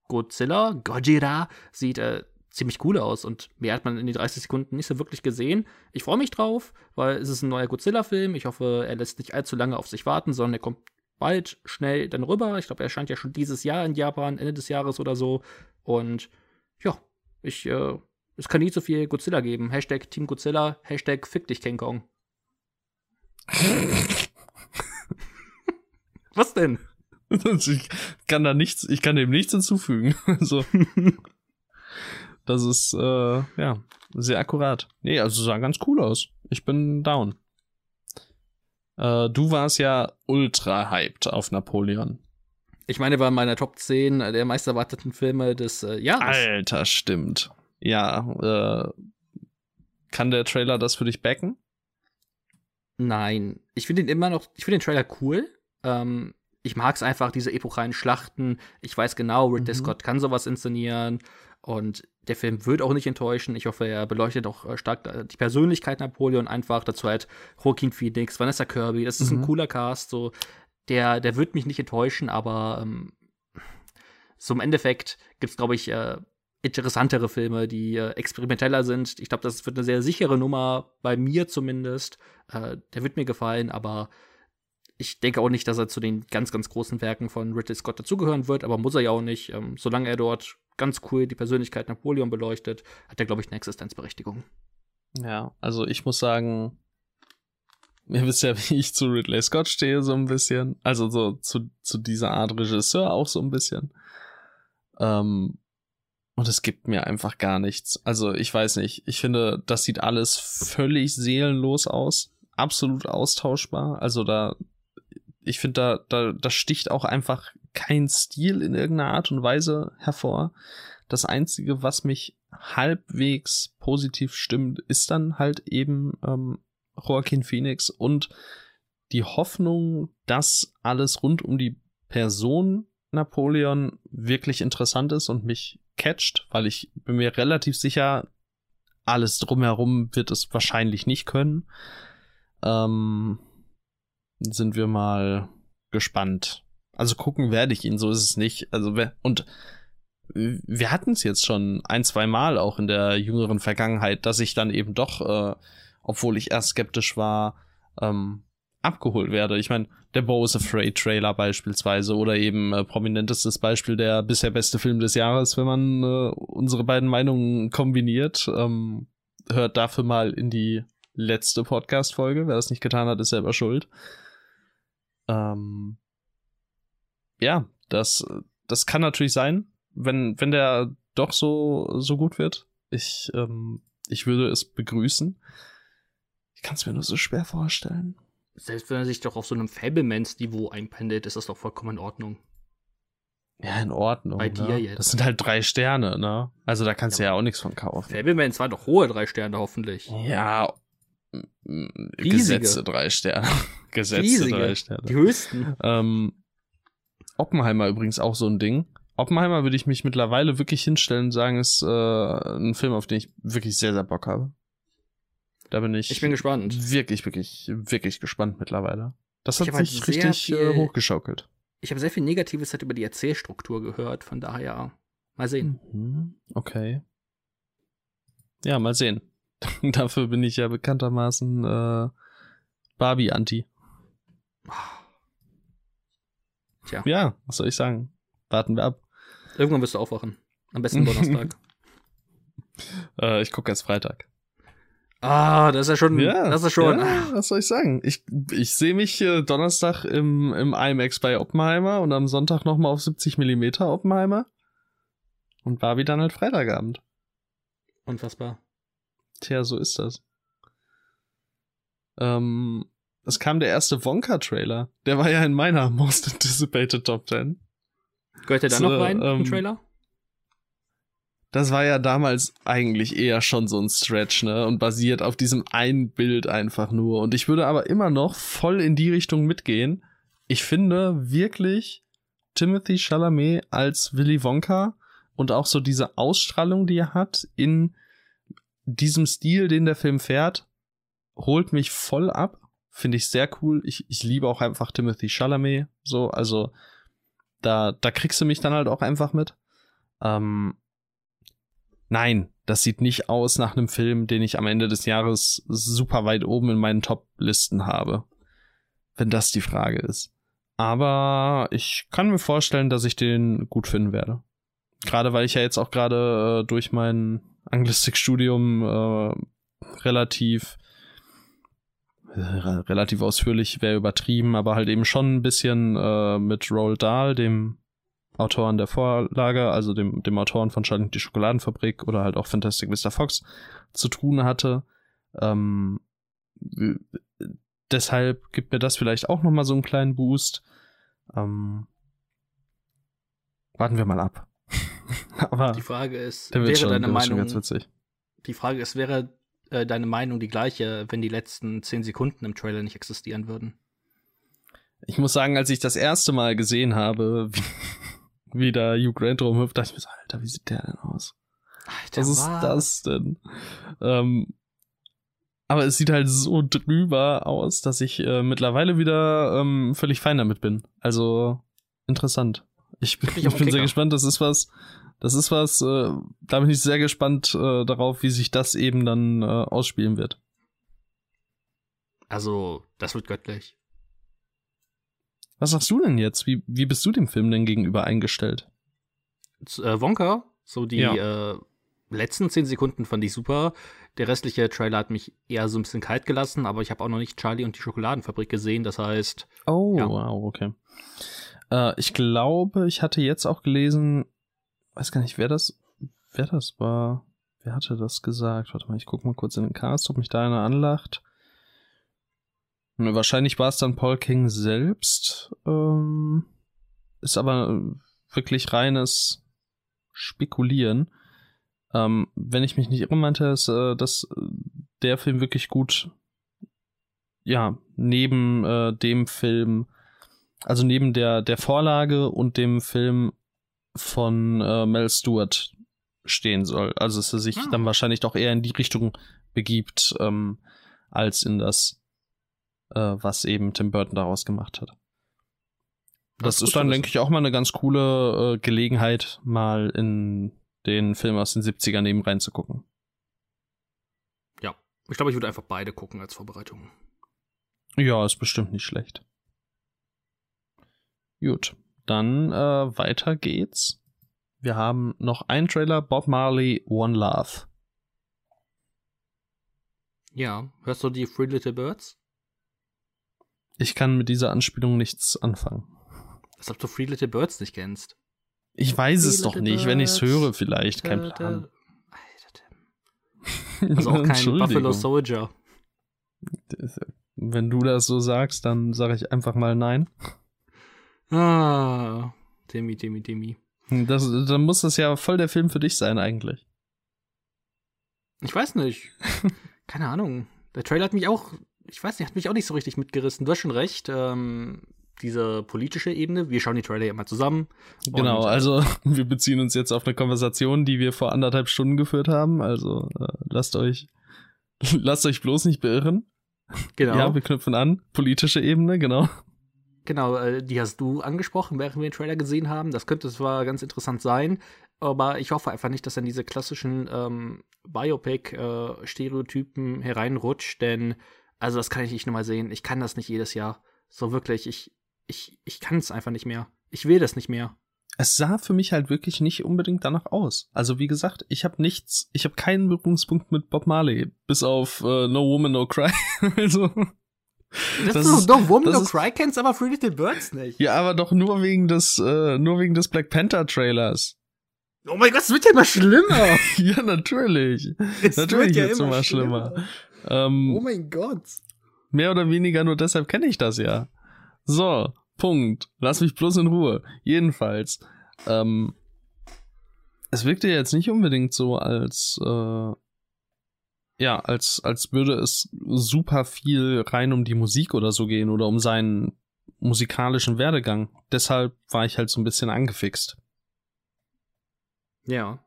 Godzilla, Godzilla sieht äh, ziemlich cool aus und mehr hat man in den 30 Sekunden nicht so wirklich gesehen. Ich freue mich drauf, weil es ist ein neuer Godzilla-Film. Ich hoffe, er lässt nicht allzu lange auf sich warten, sondern er kommt bald schnell dann rüber. Ich glaube, er erscheint ja schon dieses Jahr in Japan, Ende des Jahres oder so. Und ja, ich, äh, es kann nie zu viel Godzilla geben. Hashtag Team Godzilla, Hashtag Fick dich King Kong. Was denn? ich kann da nichts, ich kann dem nichts hinzufügen. Also, das ist, äh, ja, sehr akkurat. Nee, also sah ganz cool aus. Ich bin down. Äh, du warst ja ultra hyped auf Napoleon. Ich meine, war in meiner Top 10 der meist erwarteten Filme des äh, Jahres. Alter, stimmt. Ja, äh, kann der Trailer das für dich backen? Nein, ich finde ihn immer noch, ich finde den Trailer cool. Ähm, ich mag es einfach, diese epochalen Schlachten. Ich weiß genau, Ridley Mhm. Scott kann sowas inszenieren. Und der Film wird auch nicht enttäuschen. Ich hoffe, er beleuchtet auch äh, stark äh, die Persönlichkeit Napoleon einfach. Dazu halt Joaquin Phoenix, Vanessa Kirby. Das ist Mhm. ein cooler Cast. So, der, der wird mich nicht enttäuschen, aber ähm, so im Endeffekt gibt es, glaube ich, äh, interessantere Filme, die äh, experimenteller sind. Ich glaube, das wird eine sehr sichere Nummer, bei mir zumindest. Äh, der wird mir gefallen, aber ich denke auch nicht, dass er zu den ganz, ganz großen Werken von Ridley Scott dazugehören wird, aber muss er ja auch nicht. Ähm, solange er dort ganz cool die Persönlichkeit Napoleon beleuchtet, hat er, glaube ich, eine Existenzberechtigung. Ja, also ich muss sagen, ihr wisst ja, wie ich zu Ridley Scott stehe, so ein bisschen. Also so zu, zu dieser Art Regisseur auch so ein bisschen. Ähm, und es gibt mir einfach gar nichts. Also ich weiß nicht, ich finde, das sieht alles völlig seelenlos aus. Absolut austauschbar. Also da, ich finde, da, da, da sticht auch einfach kein Stil in irgendeiner Art und Weise hervor. Das Einzige, was mich halbwegs positiv stimmt, ist dann halt eben ähm, Joaquin Phoenix und die Hoffnung, dass alles rund um die Person Napoleon wirklich interessant ist und mich catcht, weil ich bin mir relativ sicher, alles drumherum wird es wahrscheinlich nicht können. Ähm, sind wir mal gespannt. Also gucken werde ich ihn, so ist es nicht. Also wer, und wir hatten es jetzt schon ein, zwei Mal auch in der jüngeren Vergangenheit, dass ich dann eben doch, äh, obwohl ich erst skeptisch war, ähm, abgeholt werde. Ich meine, der Bo is Afraid Trailer beispielsweise oder eben äh, prominentestes Beispiel der bisher beste Film des Jahres, wenn man äh, unsere beiden Meinungen kombiniert. Ähm, hört dafür mal in die letzte Podcast-Folge. Wer das nicht getan hat, ist selber schuld. Ähm, ja, das, das kann natürlich sein, wenn, wenn der doch so, so gut wird. Ich, ähm, ich würde es begrüßen. Ich kann es mir nur so schwer vorstellen. Selbst wenn er sich doch auf so einem Fablemans-Niveau einpendelt, ist das doch vollkommen in Ordnung. Ja, in Ordnung. Bei dir ne? jetzt. Das sind halt drei Sterne, ne? Also da kannst Ja, du ja auch nichts von kaufen. Fablemans waren doch hohe drei Sterne, hoffentlich. Ja, Riesige. gesetzte drei Sterne. gesetzte Riesige. drei Sterne. Die höchsten. Ähm, Oppenheimer übrigens auch so ein Ding. Oppenheimer würde ich mich mittlerweile wirklich hinstellen und sagen, ist äh, ein Film, auf den ich wirklich sehr, sehr Bock habe. Da bin ich, Ich bin gespannt. wirklich, wirklich, wirklich gespannt mittlerweile. Das hat halt sich sehr richtig viel- äh, hochgeschaukelt. Ich habe sehr viel Negatives halt über die Erzählstruktur gehört, von daher mal sehen. Mhm, okay. Ja, mal sehen. Dafür bin ich ja bekanntermaßen äh, Barbie-Anti. Tja, Ja, was soll ich sagen? Warten wir ab. irgendwann wirst du aufwachen. Am besten Donnerstag. Äh, ich gucke erst Freitag. Ah, das ist ja schon. Ja, das ist schon. Ja, was soll ich sagen? Ich, ich sehe mich äh, Donnerstag im, im IMAX bei Oppenheimer und am Sonntag nochmal auf 70 Millimeter Oppenheimer. Und Barbie dann halt Freitagabend. Unfassbar. Tja, so ist das. Ähm, es kam der erste Wonka-Trailer. Der war ja in meiner Most Anticipated Top 10. Gehört der da noch rein ähm, im Trailer? Das war ja damals eigentlich eher schon so ein Stretch, ne? Und basiert auf diesem einen Bild einfach nur. Und ich würde aber immer noch voll in die Richtung mitgehen. Ich finde wirklich Timothy Chalamet als Willy Wonka und auch so diese Ausstrahlung, die er hat in diesem Stil, den der Film fährt, holt mich voll ab. Finde ich sehr cool. Ich, ich liebe auch einfach Timothy Chalamet. So, also da, da kriegst du mich dann halt auch einfach mit. Ähm, nein, das sieht nicht aus nach einem Film, den ich am Ende des Jahres super weit oben in meinen Top-Listen habe. Wenn das die Frage ist. Aber ich kann mir vorstellen, dass ich den gut finden werde. Gerade weil ich ja jetzt auch gerade äh, durch mein Anglistikstudium äh, relativ äh, relativ ausführlich wäre übertrieben, aber halt eben schon ein bisschen äh, mit Roald Dahl, dem Autoren der Vorlage, also dem, dem Autoren von Charlie die Schokoladenfabrik oder halt auch Fantastic Mr. Fox zu tun hatte. Ähm, deshalb gibt mir das vielleicht auch nochmal so einen kleinen Boost. Ähm, warten wir mal ab. Aber die Frage ist, wäre schon, deine Meinung Die Frage ist, wäre äh, deine Meinung die gleiche, wenn die letzten zehn Sekunden im Trailer nicht existieren würden? Ich muss sagen, als ich das erste Mal gesehen habe, wie, wie da Hugh Grant rumhüpft, dachte ich mir so, Alter, wie sieht der denn aus? Alter, was ist das denn? Ähm, aber es sieht halt so drüber aus, dass ich äh, mittlerweile wieder ähm, völlig fein damit bin. Also interessant. Ich bin, ich bin sehr gespannt. Das ist was, das ist was, äh, da bin ich sehr gespannt äh, darauf, wie sich das eben dann äh, ausspielen wird. Also, das wird göttlich. Was sagst du denn jetzt? Wie, wie bist du dem Film denn gegenüber eingestellt? Äh, Wonka, so die ja. äh, letzten zehn Sekunden fand ich super. Der restliche Trailer hat mich eher so ein bisschen kalt gelassen, aber ich habe auch noch nicht Charlie und die Schokoladenfabrik gesehen, das heißt. Oh, ja. wow, okay. Äh, ich glaube, ich hatte jetzt auch gelesen, weiß gar nicht, wer das, wer das war. Wer hatte das gesagt? Warte mal, ich gucke mal kurz in den Cast, ob mich da einer anlacht. Wahrscheinlich war es dann Paul King selbst. Ähm, ist aber wirklich reines Spekulieren. Ähm, wenn ich mich nicht irre, meinte es, äh, dass der Film wirklich gut, ja, neben äh, dem Film, also neben der, der Vorlage und dem Film von äh, Mel Stewart stehen soll. Also dass er sich ah. dann wahrscheinlich doch eher in die Richtung begibt, ähm, als in das äh, was eben Tim Burton daraus gemacht hat. Das, das ist dann, denke ich, auch mal eine ganz coole äh, Gelegenheit, mal in den Film aus den 70ern neben reinzugucken. Ja, ich glaube, ich würde einfach beide gucken als Vorbereitung. Ja, ist bestimmt nicht schlecht. Gut, dann äh, weiter geht's. Wir haben noch einen Trailer, Bob Marley, One Love. Ja, hörst du die Three Little Birds? Ich kann mit dieser Anspielung nichts anfangen. Als ob du Three Little Birds nicht kennst. Ich weiß Three es doch nicht, Birds. wenn ich es höre vielleicht, kein Plan. Also auch kein Buffalo Soldier. Wenn du das so sagst, dann sage ich einfach mal nein. Ah, Timmy, Timmy, Timmy. Das, dann muss das ja voll der Film für dich sein eigentlich. Ich weiß nicht. Keine Ahnung. Der Trailer hat mich auch ich weiß nicht, hat mich auch nicht so richtig mitgerissen. Du hast schon recht. Ähm, diese politische Ebene, wir schauen die Trailer ja immer zusammen. Genau, äh, also wir beziehen uns jetzt auf eine Konversation, die wir vor anderthalb Stunden geführt haben. Also äh, lasst euch, lasst euch bloß nicht beirren. Genau. Ja, wir knüpfen an. Politische Ebene, genau. Genau, äh, die hast du angesprochen, während wir den Trailer gesehen haben. Das könnte zwar ganz interessant sein, aber ich hoffe einfach nicht, dass in diese klassischen ähm, Biopic-Stereotypen äh, hereinrutscht, denn also das kann ich nicht nochmal sehen. Ich kann das nicht jedes Jahr. So wirklich, ich, ich, ich kann es einfach nicht mehr. Ich will das nicht mehr. Es sah für mich halt wirklich nicht unbedingt danach aus. Also wie gesagt, ich habe nichts, ich habe keinen Berührungspunkt mit Bob Marley, bis auf äh, No Woman No Cry. also das, das ist doch Woman No Cry kennst, aber Three Little Birds nicht. Ja, aber doch nur wegen des, äh, nur wegen des Black Panther Trailers. Oh mein Gott, es wird ja immer schlimmer. ja, natürlich. Es natürlich wird es ja immer schlimmer. schlimmer. Ähm, oh mein Gott. Mehr oder weniger nur deshalb kenne ich das ja. So, Punkt. Lass mich bloß in Ruhe. Jedenfalls Ähm, es wirkte jetzt nicht unbedingt so, als äh, ja, als, als würde es super viel rein um die Musik oder so gehen oder um seinen musikalischen Werdegang. Deshalb war ich halt so ein bisschen angefixt. Ja.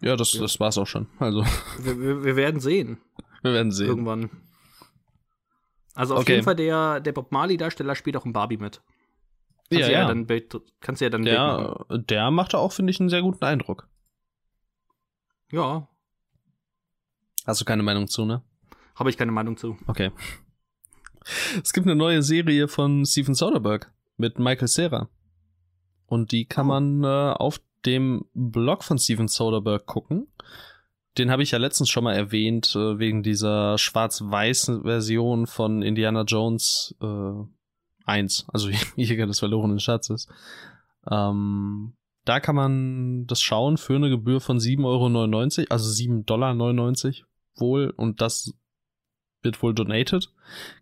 Ja, das, ja. das war's auch schon. Also. Wir, wir, wir werden sehen. Wir werden sehen. Irgendwann. Also auf okay. jeden Fall der, der Bob Marley-Darsteller spielt auch in Barbie mit. Kannst ja, ja. ja. Dann kannst du ja dann der, der machte auch, finde ich, einen sehr guten Eindruck. Ja. Hast du keine Meinung zu, ne? Habe ich keine Meinung zu. Okay. Es gibt eine neue Serie von Steven Soderbergh mit Michael Cera. Und die kann oh. man äh, auf dem Blog von Steven Soderbergh gucken. Den habe ich ja letztens schon mal erwähnt, äh, wegen dieser schwarz-weißen Version von Indiana Jones äh, 1, also Jäger des verlorenen Schatzes. Ähm, da kann man das schauen für eine Gebühr von 7,99 Euro, also 7,99 Dollar wohl. Und das wird wohl donated.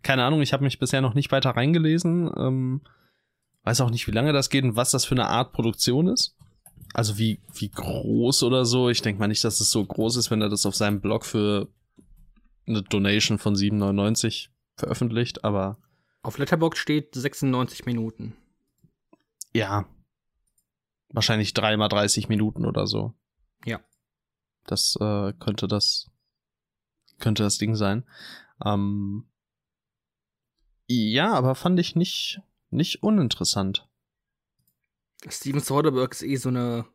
Keine Ahnung, ich habe mich bisher noch nicht weiter reingelesen. Ähm, weiß auch nicht, wie lange das geht und was das für eine Art Produktion ist. Also wie, wie groß oder so. Ich denke mal nicht, dass es so groß ist, wenn er das auf seinem Blog für eine Donation von 7,99 veröffentlicht, aber. Auf Letterboxd steht 96 Minuten. Ja. Wahrscheinlich dreimal 30 Minuten oder so. Ja. Das äh, könnte das könnte das Ding sein. Ähm, ja, aber fand ich nicht, nicht uninteressant. Steven Soderbergh ist eh so eine,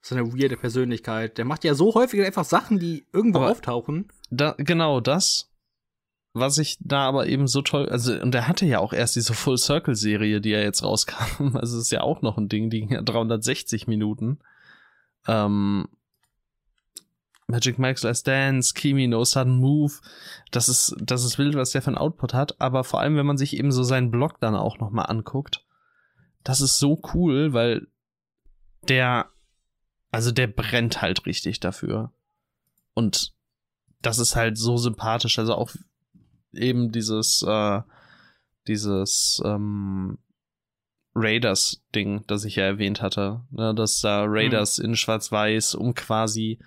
so eine weirde Persönlichkeit. Der macht ja so häufig einfach Sachen, die irgendwo aber auftauchen. Da, genau das. Was ich da aber eben so toll, also, und er hatte ja auch erst diese Full Circle Serie, die ja jetzt rauskam. Also, ist ja auch noch ein Ding, die ging ja 360 Minuten. Ähm, Magic Mike's Last Dance, Kimi No Sudden Move. Das ist, das ist wild, was der für ein Output hat. Aber vor allem, wenn man sich eben so seinen Blog dann auch nochmal anguckt, das ist so cool, weil der, also der brennt halt richtig dafür. Und das ist halt so sympathisch. Also auch eben dieses, äh, dieses, ähm, Raiders-Ding, das ich ja erwähnt hatte. Ne, dass da Raiders mhm. in Schwarz-Weiß um quasi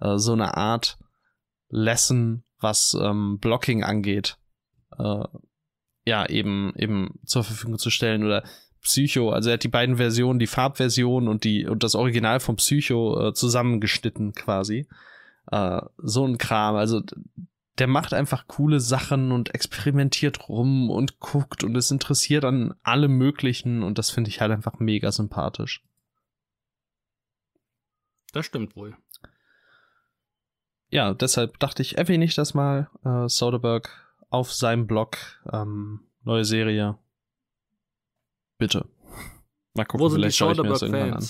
äh, so eine Art Lesson, was ähm, Blocking angeht, äh, ja, eben, eben zur Verfügung zu stellen oder Psycho, also er hat die beiden Versionen, die Farbversion und die und das Original von Psycho äh, zusammengeschnitten quasi. Äh, so ein Kram, also der macht einfach coole Sachen und experimentiert rum und guckt und ist interessiert an allem möglichen und das finde ich halt einfach mega sympathisch. Das stimmt wohl ja, deshalb dachte ich, erwähne ich das mal. Äh, Soderbergh auf seinem Blog. Ähm, neue Serie. Bitte. Mal gucken, Wo sind vielleicht schaue ich mir das irgendwann an.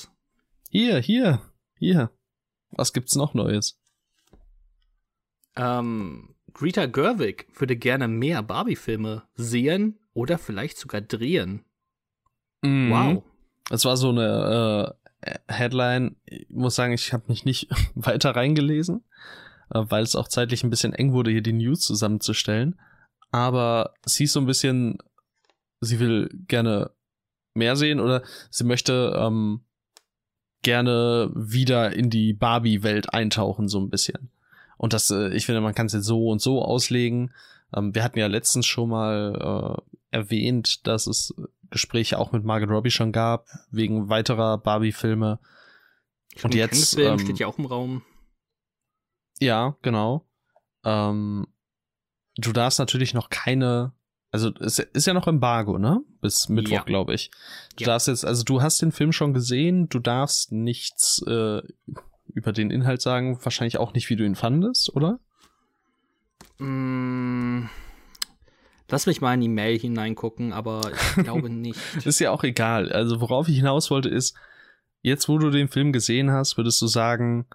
Hier, hier, hier. Was gibt's noch Neues? Ähm, Greta Gerwig würde gerne mehr Barbie-Filme sehen oder vielleicht sogar drehen. Mhm. Wow. Es war so eine äh, Headline. Ich muss sagen, ich habe mich nicht weiter reingelesen. Äh, weil es auch zeitlich ein bisschen eng wurde, hier die News zusammenzustellen. Aber sie ist so ein bisschen, sie will gerne mehr sehen oder sie möchte ähm, gerne wieder in die Barbie-Welt eintauchen, so ein bisschen. Und das, äh, ich finde, man kann es jetzt so und so auslegen. Ähm, wir hatten ja letztens schon mal äh, erwähnt, dass es Gespräche auch mit Margaret Robbie schon gab, wegen weiterer Barbie-Filme. Und jetzt. Ähm, steht ja auch im Raum. Ja, genau. Ähm, du darfst natürlich noch keine, also es ist ja noch Embargo, ne? Bis Mittwoch, ja. glaube ich. Du ja. darfst jetzt, also du hast den Film schon gesehen, du darfst nichts äh, über den Inhalt sagen, wahrscheinlich auch nicht, wie du ihn fandest, oder? Mm, lass mich mal in die Mail hineingucken, aber ich glaube nicht. ist ja auch egal. Also worauf ich hinaus wollte ist, jetzt wo du den Film gesehen hast, würdest du sagen,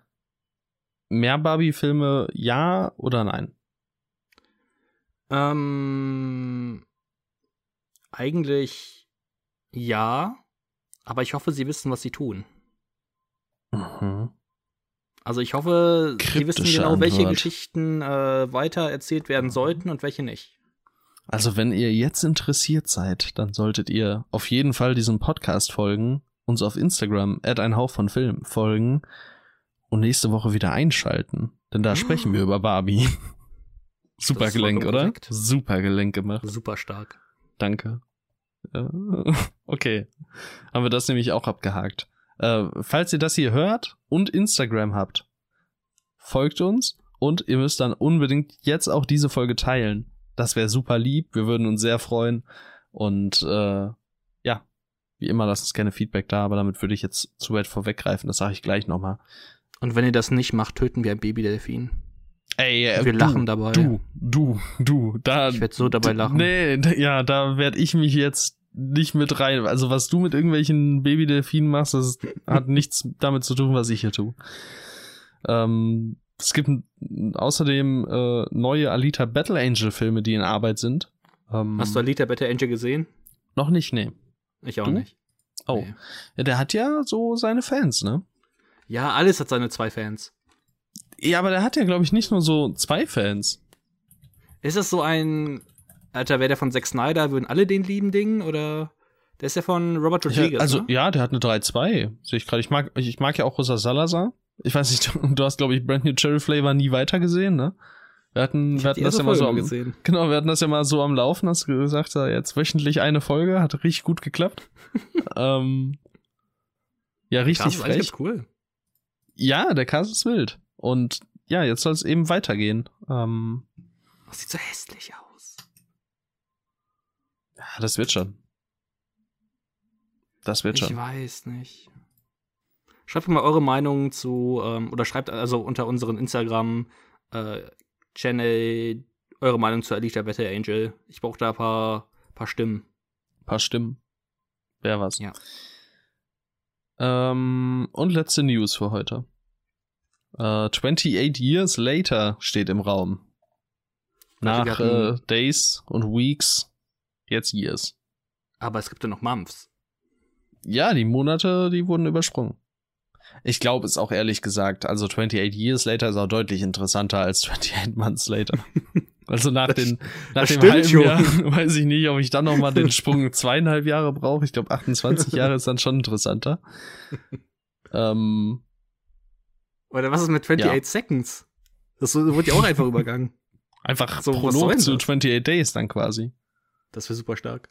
mehr Barbie-Filme ja oder nein? Ähm, eigentlich ja, aber ich hoffe, sie wissen, was sie tun. Mhm. Also ich hoffe, sie wissen genau, welche Geschichten äh, weiter erzählt werden sollten und welche nicht. Also wenn ihr jetzt interessiert seid, dann solltet ihr auf jeden Fall diesem Podcast folgen, uns auf Instagram at ein Hauch von Film folgen und nächste Woche wieder einschalten, denn da sprechen wir über Barbie. Super ist Gelenk, oder? korrekt. Super Gelenk gemacht. Super stark. Danke. Ja. Okay. Haben wir das nämlich auch abgehakt. Äh, falls ihr das hier hört und Instagram habt, folgt uns und ihr müsst dann unbedingt jetzt auch diese Folge teilen. Das wäre super lieb. Wir würden uns sehr freuen. Und äh, ja, wie immer, lasst uns gerne Feedback da, aber damit würde ich jetzt zu weit vorweggreifen. Das sage ich gleich nochmal. Und wenn ihr das nicht macht, töten wir ein Babydelfin. Ey, äh, Wir du, lachen dabei. Du, du, du, da. Ich werd so dabei lachen. Nee, ja, da werd ich mich jetzt nicht mit rein. Also was du mit irgendwelchen Babydelfinen machst, das hat nichts damit zu tun, was ich hier tue. Ähm, es gibt außerdem äh, neue Alita Battle Angel Filme, die in Arbeit sind. Ähm, Hast du Alita Battle Angel gesehen? noch nicht? Nee. Ich auch Du? nicht. Oh, Nee. ja, der hat ja so seine Fans, ne? Ja, alles hat seine zwei Fans. Ja, aber der hat ja, glaube ich, nicht nur so zwei Fans. Ist das so ein, Alter, wäre der von Zack Snyder, würden alle den lieben Ding oder? Der ist ja von Robert Rodriguez, Ja, also, ne? ja, der hat eine 3-2. Sehe ich gerade. Ich mag, ich, ich mag ja auch Rosa Salazar. Ich weiß nicht, du, hast, glaube ich, Brand New Cherry Flavor nie weitergesehen, ne? Wir hatten, Ich wir hatten das ja mal so am, gesehen. genau, wir hatten das ja mal so am Laufen, hast du gesagt, jetzt wöchentlich eine Folge, hat richtig gut geklappt. ähm, ja, richtig Krass, ist frech. ganz cool. Ja, der Cast ist wild. Und ja, jetzt soll es eben weitergehen. Ähm, Das sieht so hässlich aus. ja, das wird schon. Das wird Ich schon. weiß nicht. Schreibt mal eure Meinung zu, ähm, oder schreibt also unter unseren Instagram äh, Channel eure Meinung zu Alita Battle Angel. Ich brauche da ein paar, paar Stimmen. paar Stimmen. Wer was. Ja. Ähm, und letzte News für heute. Äh, 28 Years Later steht im Raum. Nach äh, Days und Weeks, jetzt Years. Aber es gibt ja noch Months. Ja, die Monate, die wurden übersprungen. Ich glaube es auch ehrlich gesagt. Also 28 Years Later ist auch deutlich interessanter als 28 Months Later. Also nach, Das- den, nach dem halben schon. Jahr weiß ich nicht, ob ich dann noch mal den Sprung zweieinhalb Jahre brauche. Ich glaube 28 Jahre ist dann schon interessanter. ähm, Oder was ist mit 28 Ja. Seconds? Das wurde ja auch einfach übergangen. einfach So, Prolog zu das? 28 Days dann quasi. Das wäre super stark.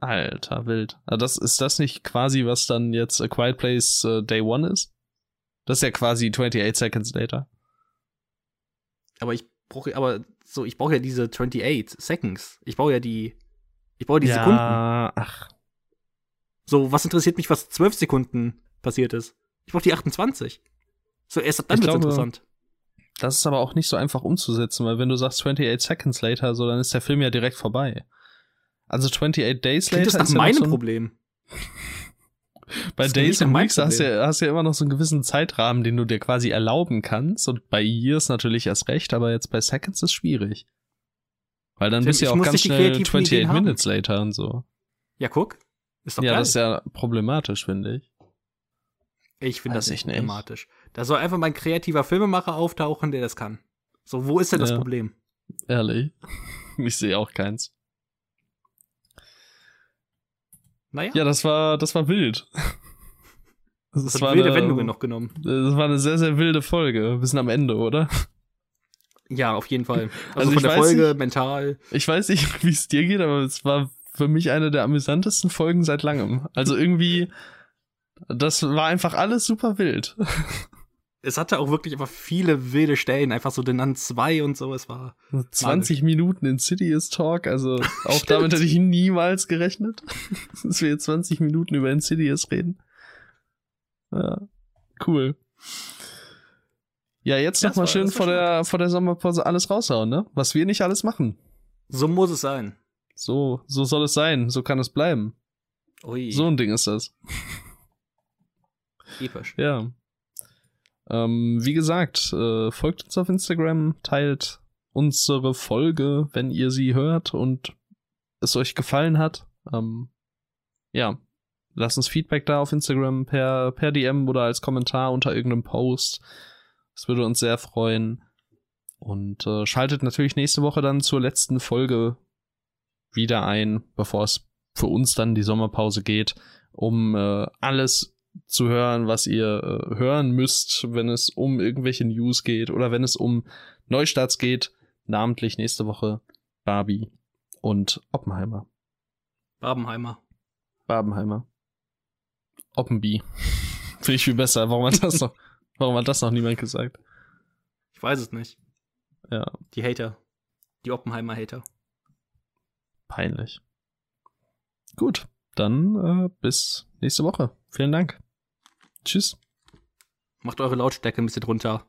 Alter, wild. Ah, das, ist das nicht quasi, was dann jetzt A Quiet Place äh, Day One ist? Das ist ja quasi 28 Seconds Later. Aber ich brauche, aber so, ich brauche ja diese 28 Seconds. Ich brauche ja die, ich brauche die Sekunden. ja, ach, So, was interessiert mich, was 12 Sekunden passiert ist? Ich brauche die 28. So, erst ab dann glaube- interessant. das ist aber auch nicht so einfach umzusetzen, weil wenn du sagst 28 Seconds Later, so, dann ist der Film ja direkt vorbei. Also 28 Days Klingt Later das ist ja meinem so Problem. Bei Das Days and Weeks hast du ja, hast ja immer noch so einen gewissen Zeitrahmen, den du dir quasi erlauben kannst. Und bei Years natürlich erst recht, aber jetzt bei Seconds ist schwierig. Weil dann Tim, bist du ja auch ganz schnell kreativen 28 Ideen haben. Minutes later und so. Ja, guck. Ist doch Ja, geil. das ist ja problematisch, finde ich. ich finde das nicht ich nicht. Da soll einfach mal ein kreativer Filmemacher auftauchen, der das kann. So, wo ist denn das Ja. Problem? Ehrlich. Ich sehe auch keins. Naja, Ja, das war, das war wild. Das, das war wilde eine, Wendungen noch genommen. Das war eine sehr, sehr wilde Folge. Wir sind am Ende, oder? Ja, auf jeden Fall. Also, Also von der Folge, nicht- mental. Ich weiß nicht, wie es dir geht, aber es war für mich eine der amüsantesten Folgen seit langem. Also irgendwie, das war einfach alles super wild. Es hatte auch wirklich einfach viele wilde Stellen, einfach so den an zwei und so. Es war 20 Minuten in City's Talk, also auch damit hätte ich niemals gerechnet, dass wir jetzt 20 Minuten über Insidious reden. Ja, cool. Ja, jetzt Ja, noch mal das war- schön vor der, vor der Sommerpause alles raushauen, ne? Was wir nicht alles machen. so muss es sein. So, so soll es sein, so kann es bleiben. Ui, So ein Ding ist das. episch. Ja. Ähm, wie gesagt, äh, folgt uns auf Instagram, teilt unsere Folge, wenn ihr sie hört und es euch gefallen hat. Ähm, ja, lasst uns Feedback da auf Instagram per, per DM oder als Kommentar unter irgendeinem Post. Das würde uns sehr freuen. Und äh, schaltet natürlich nächste Woche dann zur letzten Folge wieder ein, bevor es für uns dann die Sommerpause geht, um äh, alles zu hören, was ihr äh, hören müsst, wenn es um irgendwelche News geht oder wenn es um Neustarts geht. Namentlich nächste Woche Barbie und Oppenheimer. Barbenheimer. Barbenheimer. Oppenby. Finde ich viel besser. Warum hat das noch, warum hat das noch niemand gesagt? Ich weiß es nicht. Ja, Die Hater. Die Oppenheimer-Hater. peinlich. Gut, dann äh, bis nächste Woche. Vielen Dank. Tschüss. Macht eure Lautstärke ein bisschen runter.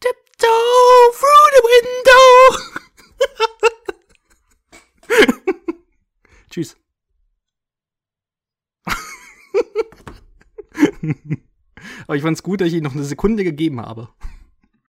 Tiptoe through the window. Tschüss. Aber ich fand's gut, dass ich Ihnen noch eine Sekunde gegeben habe.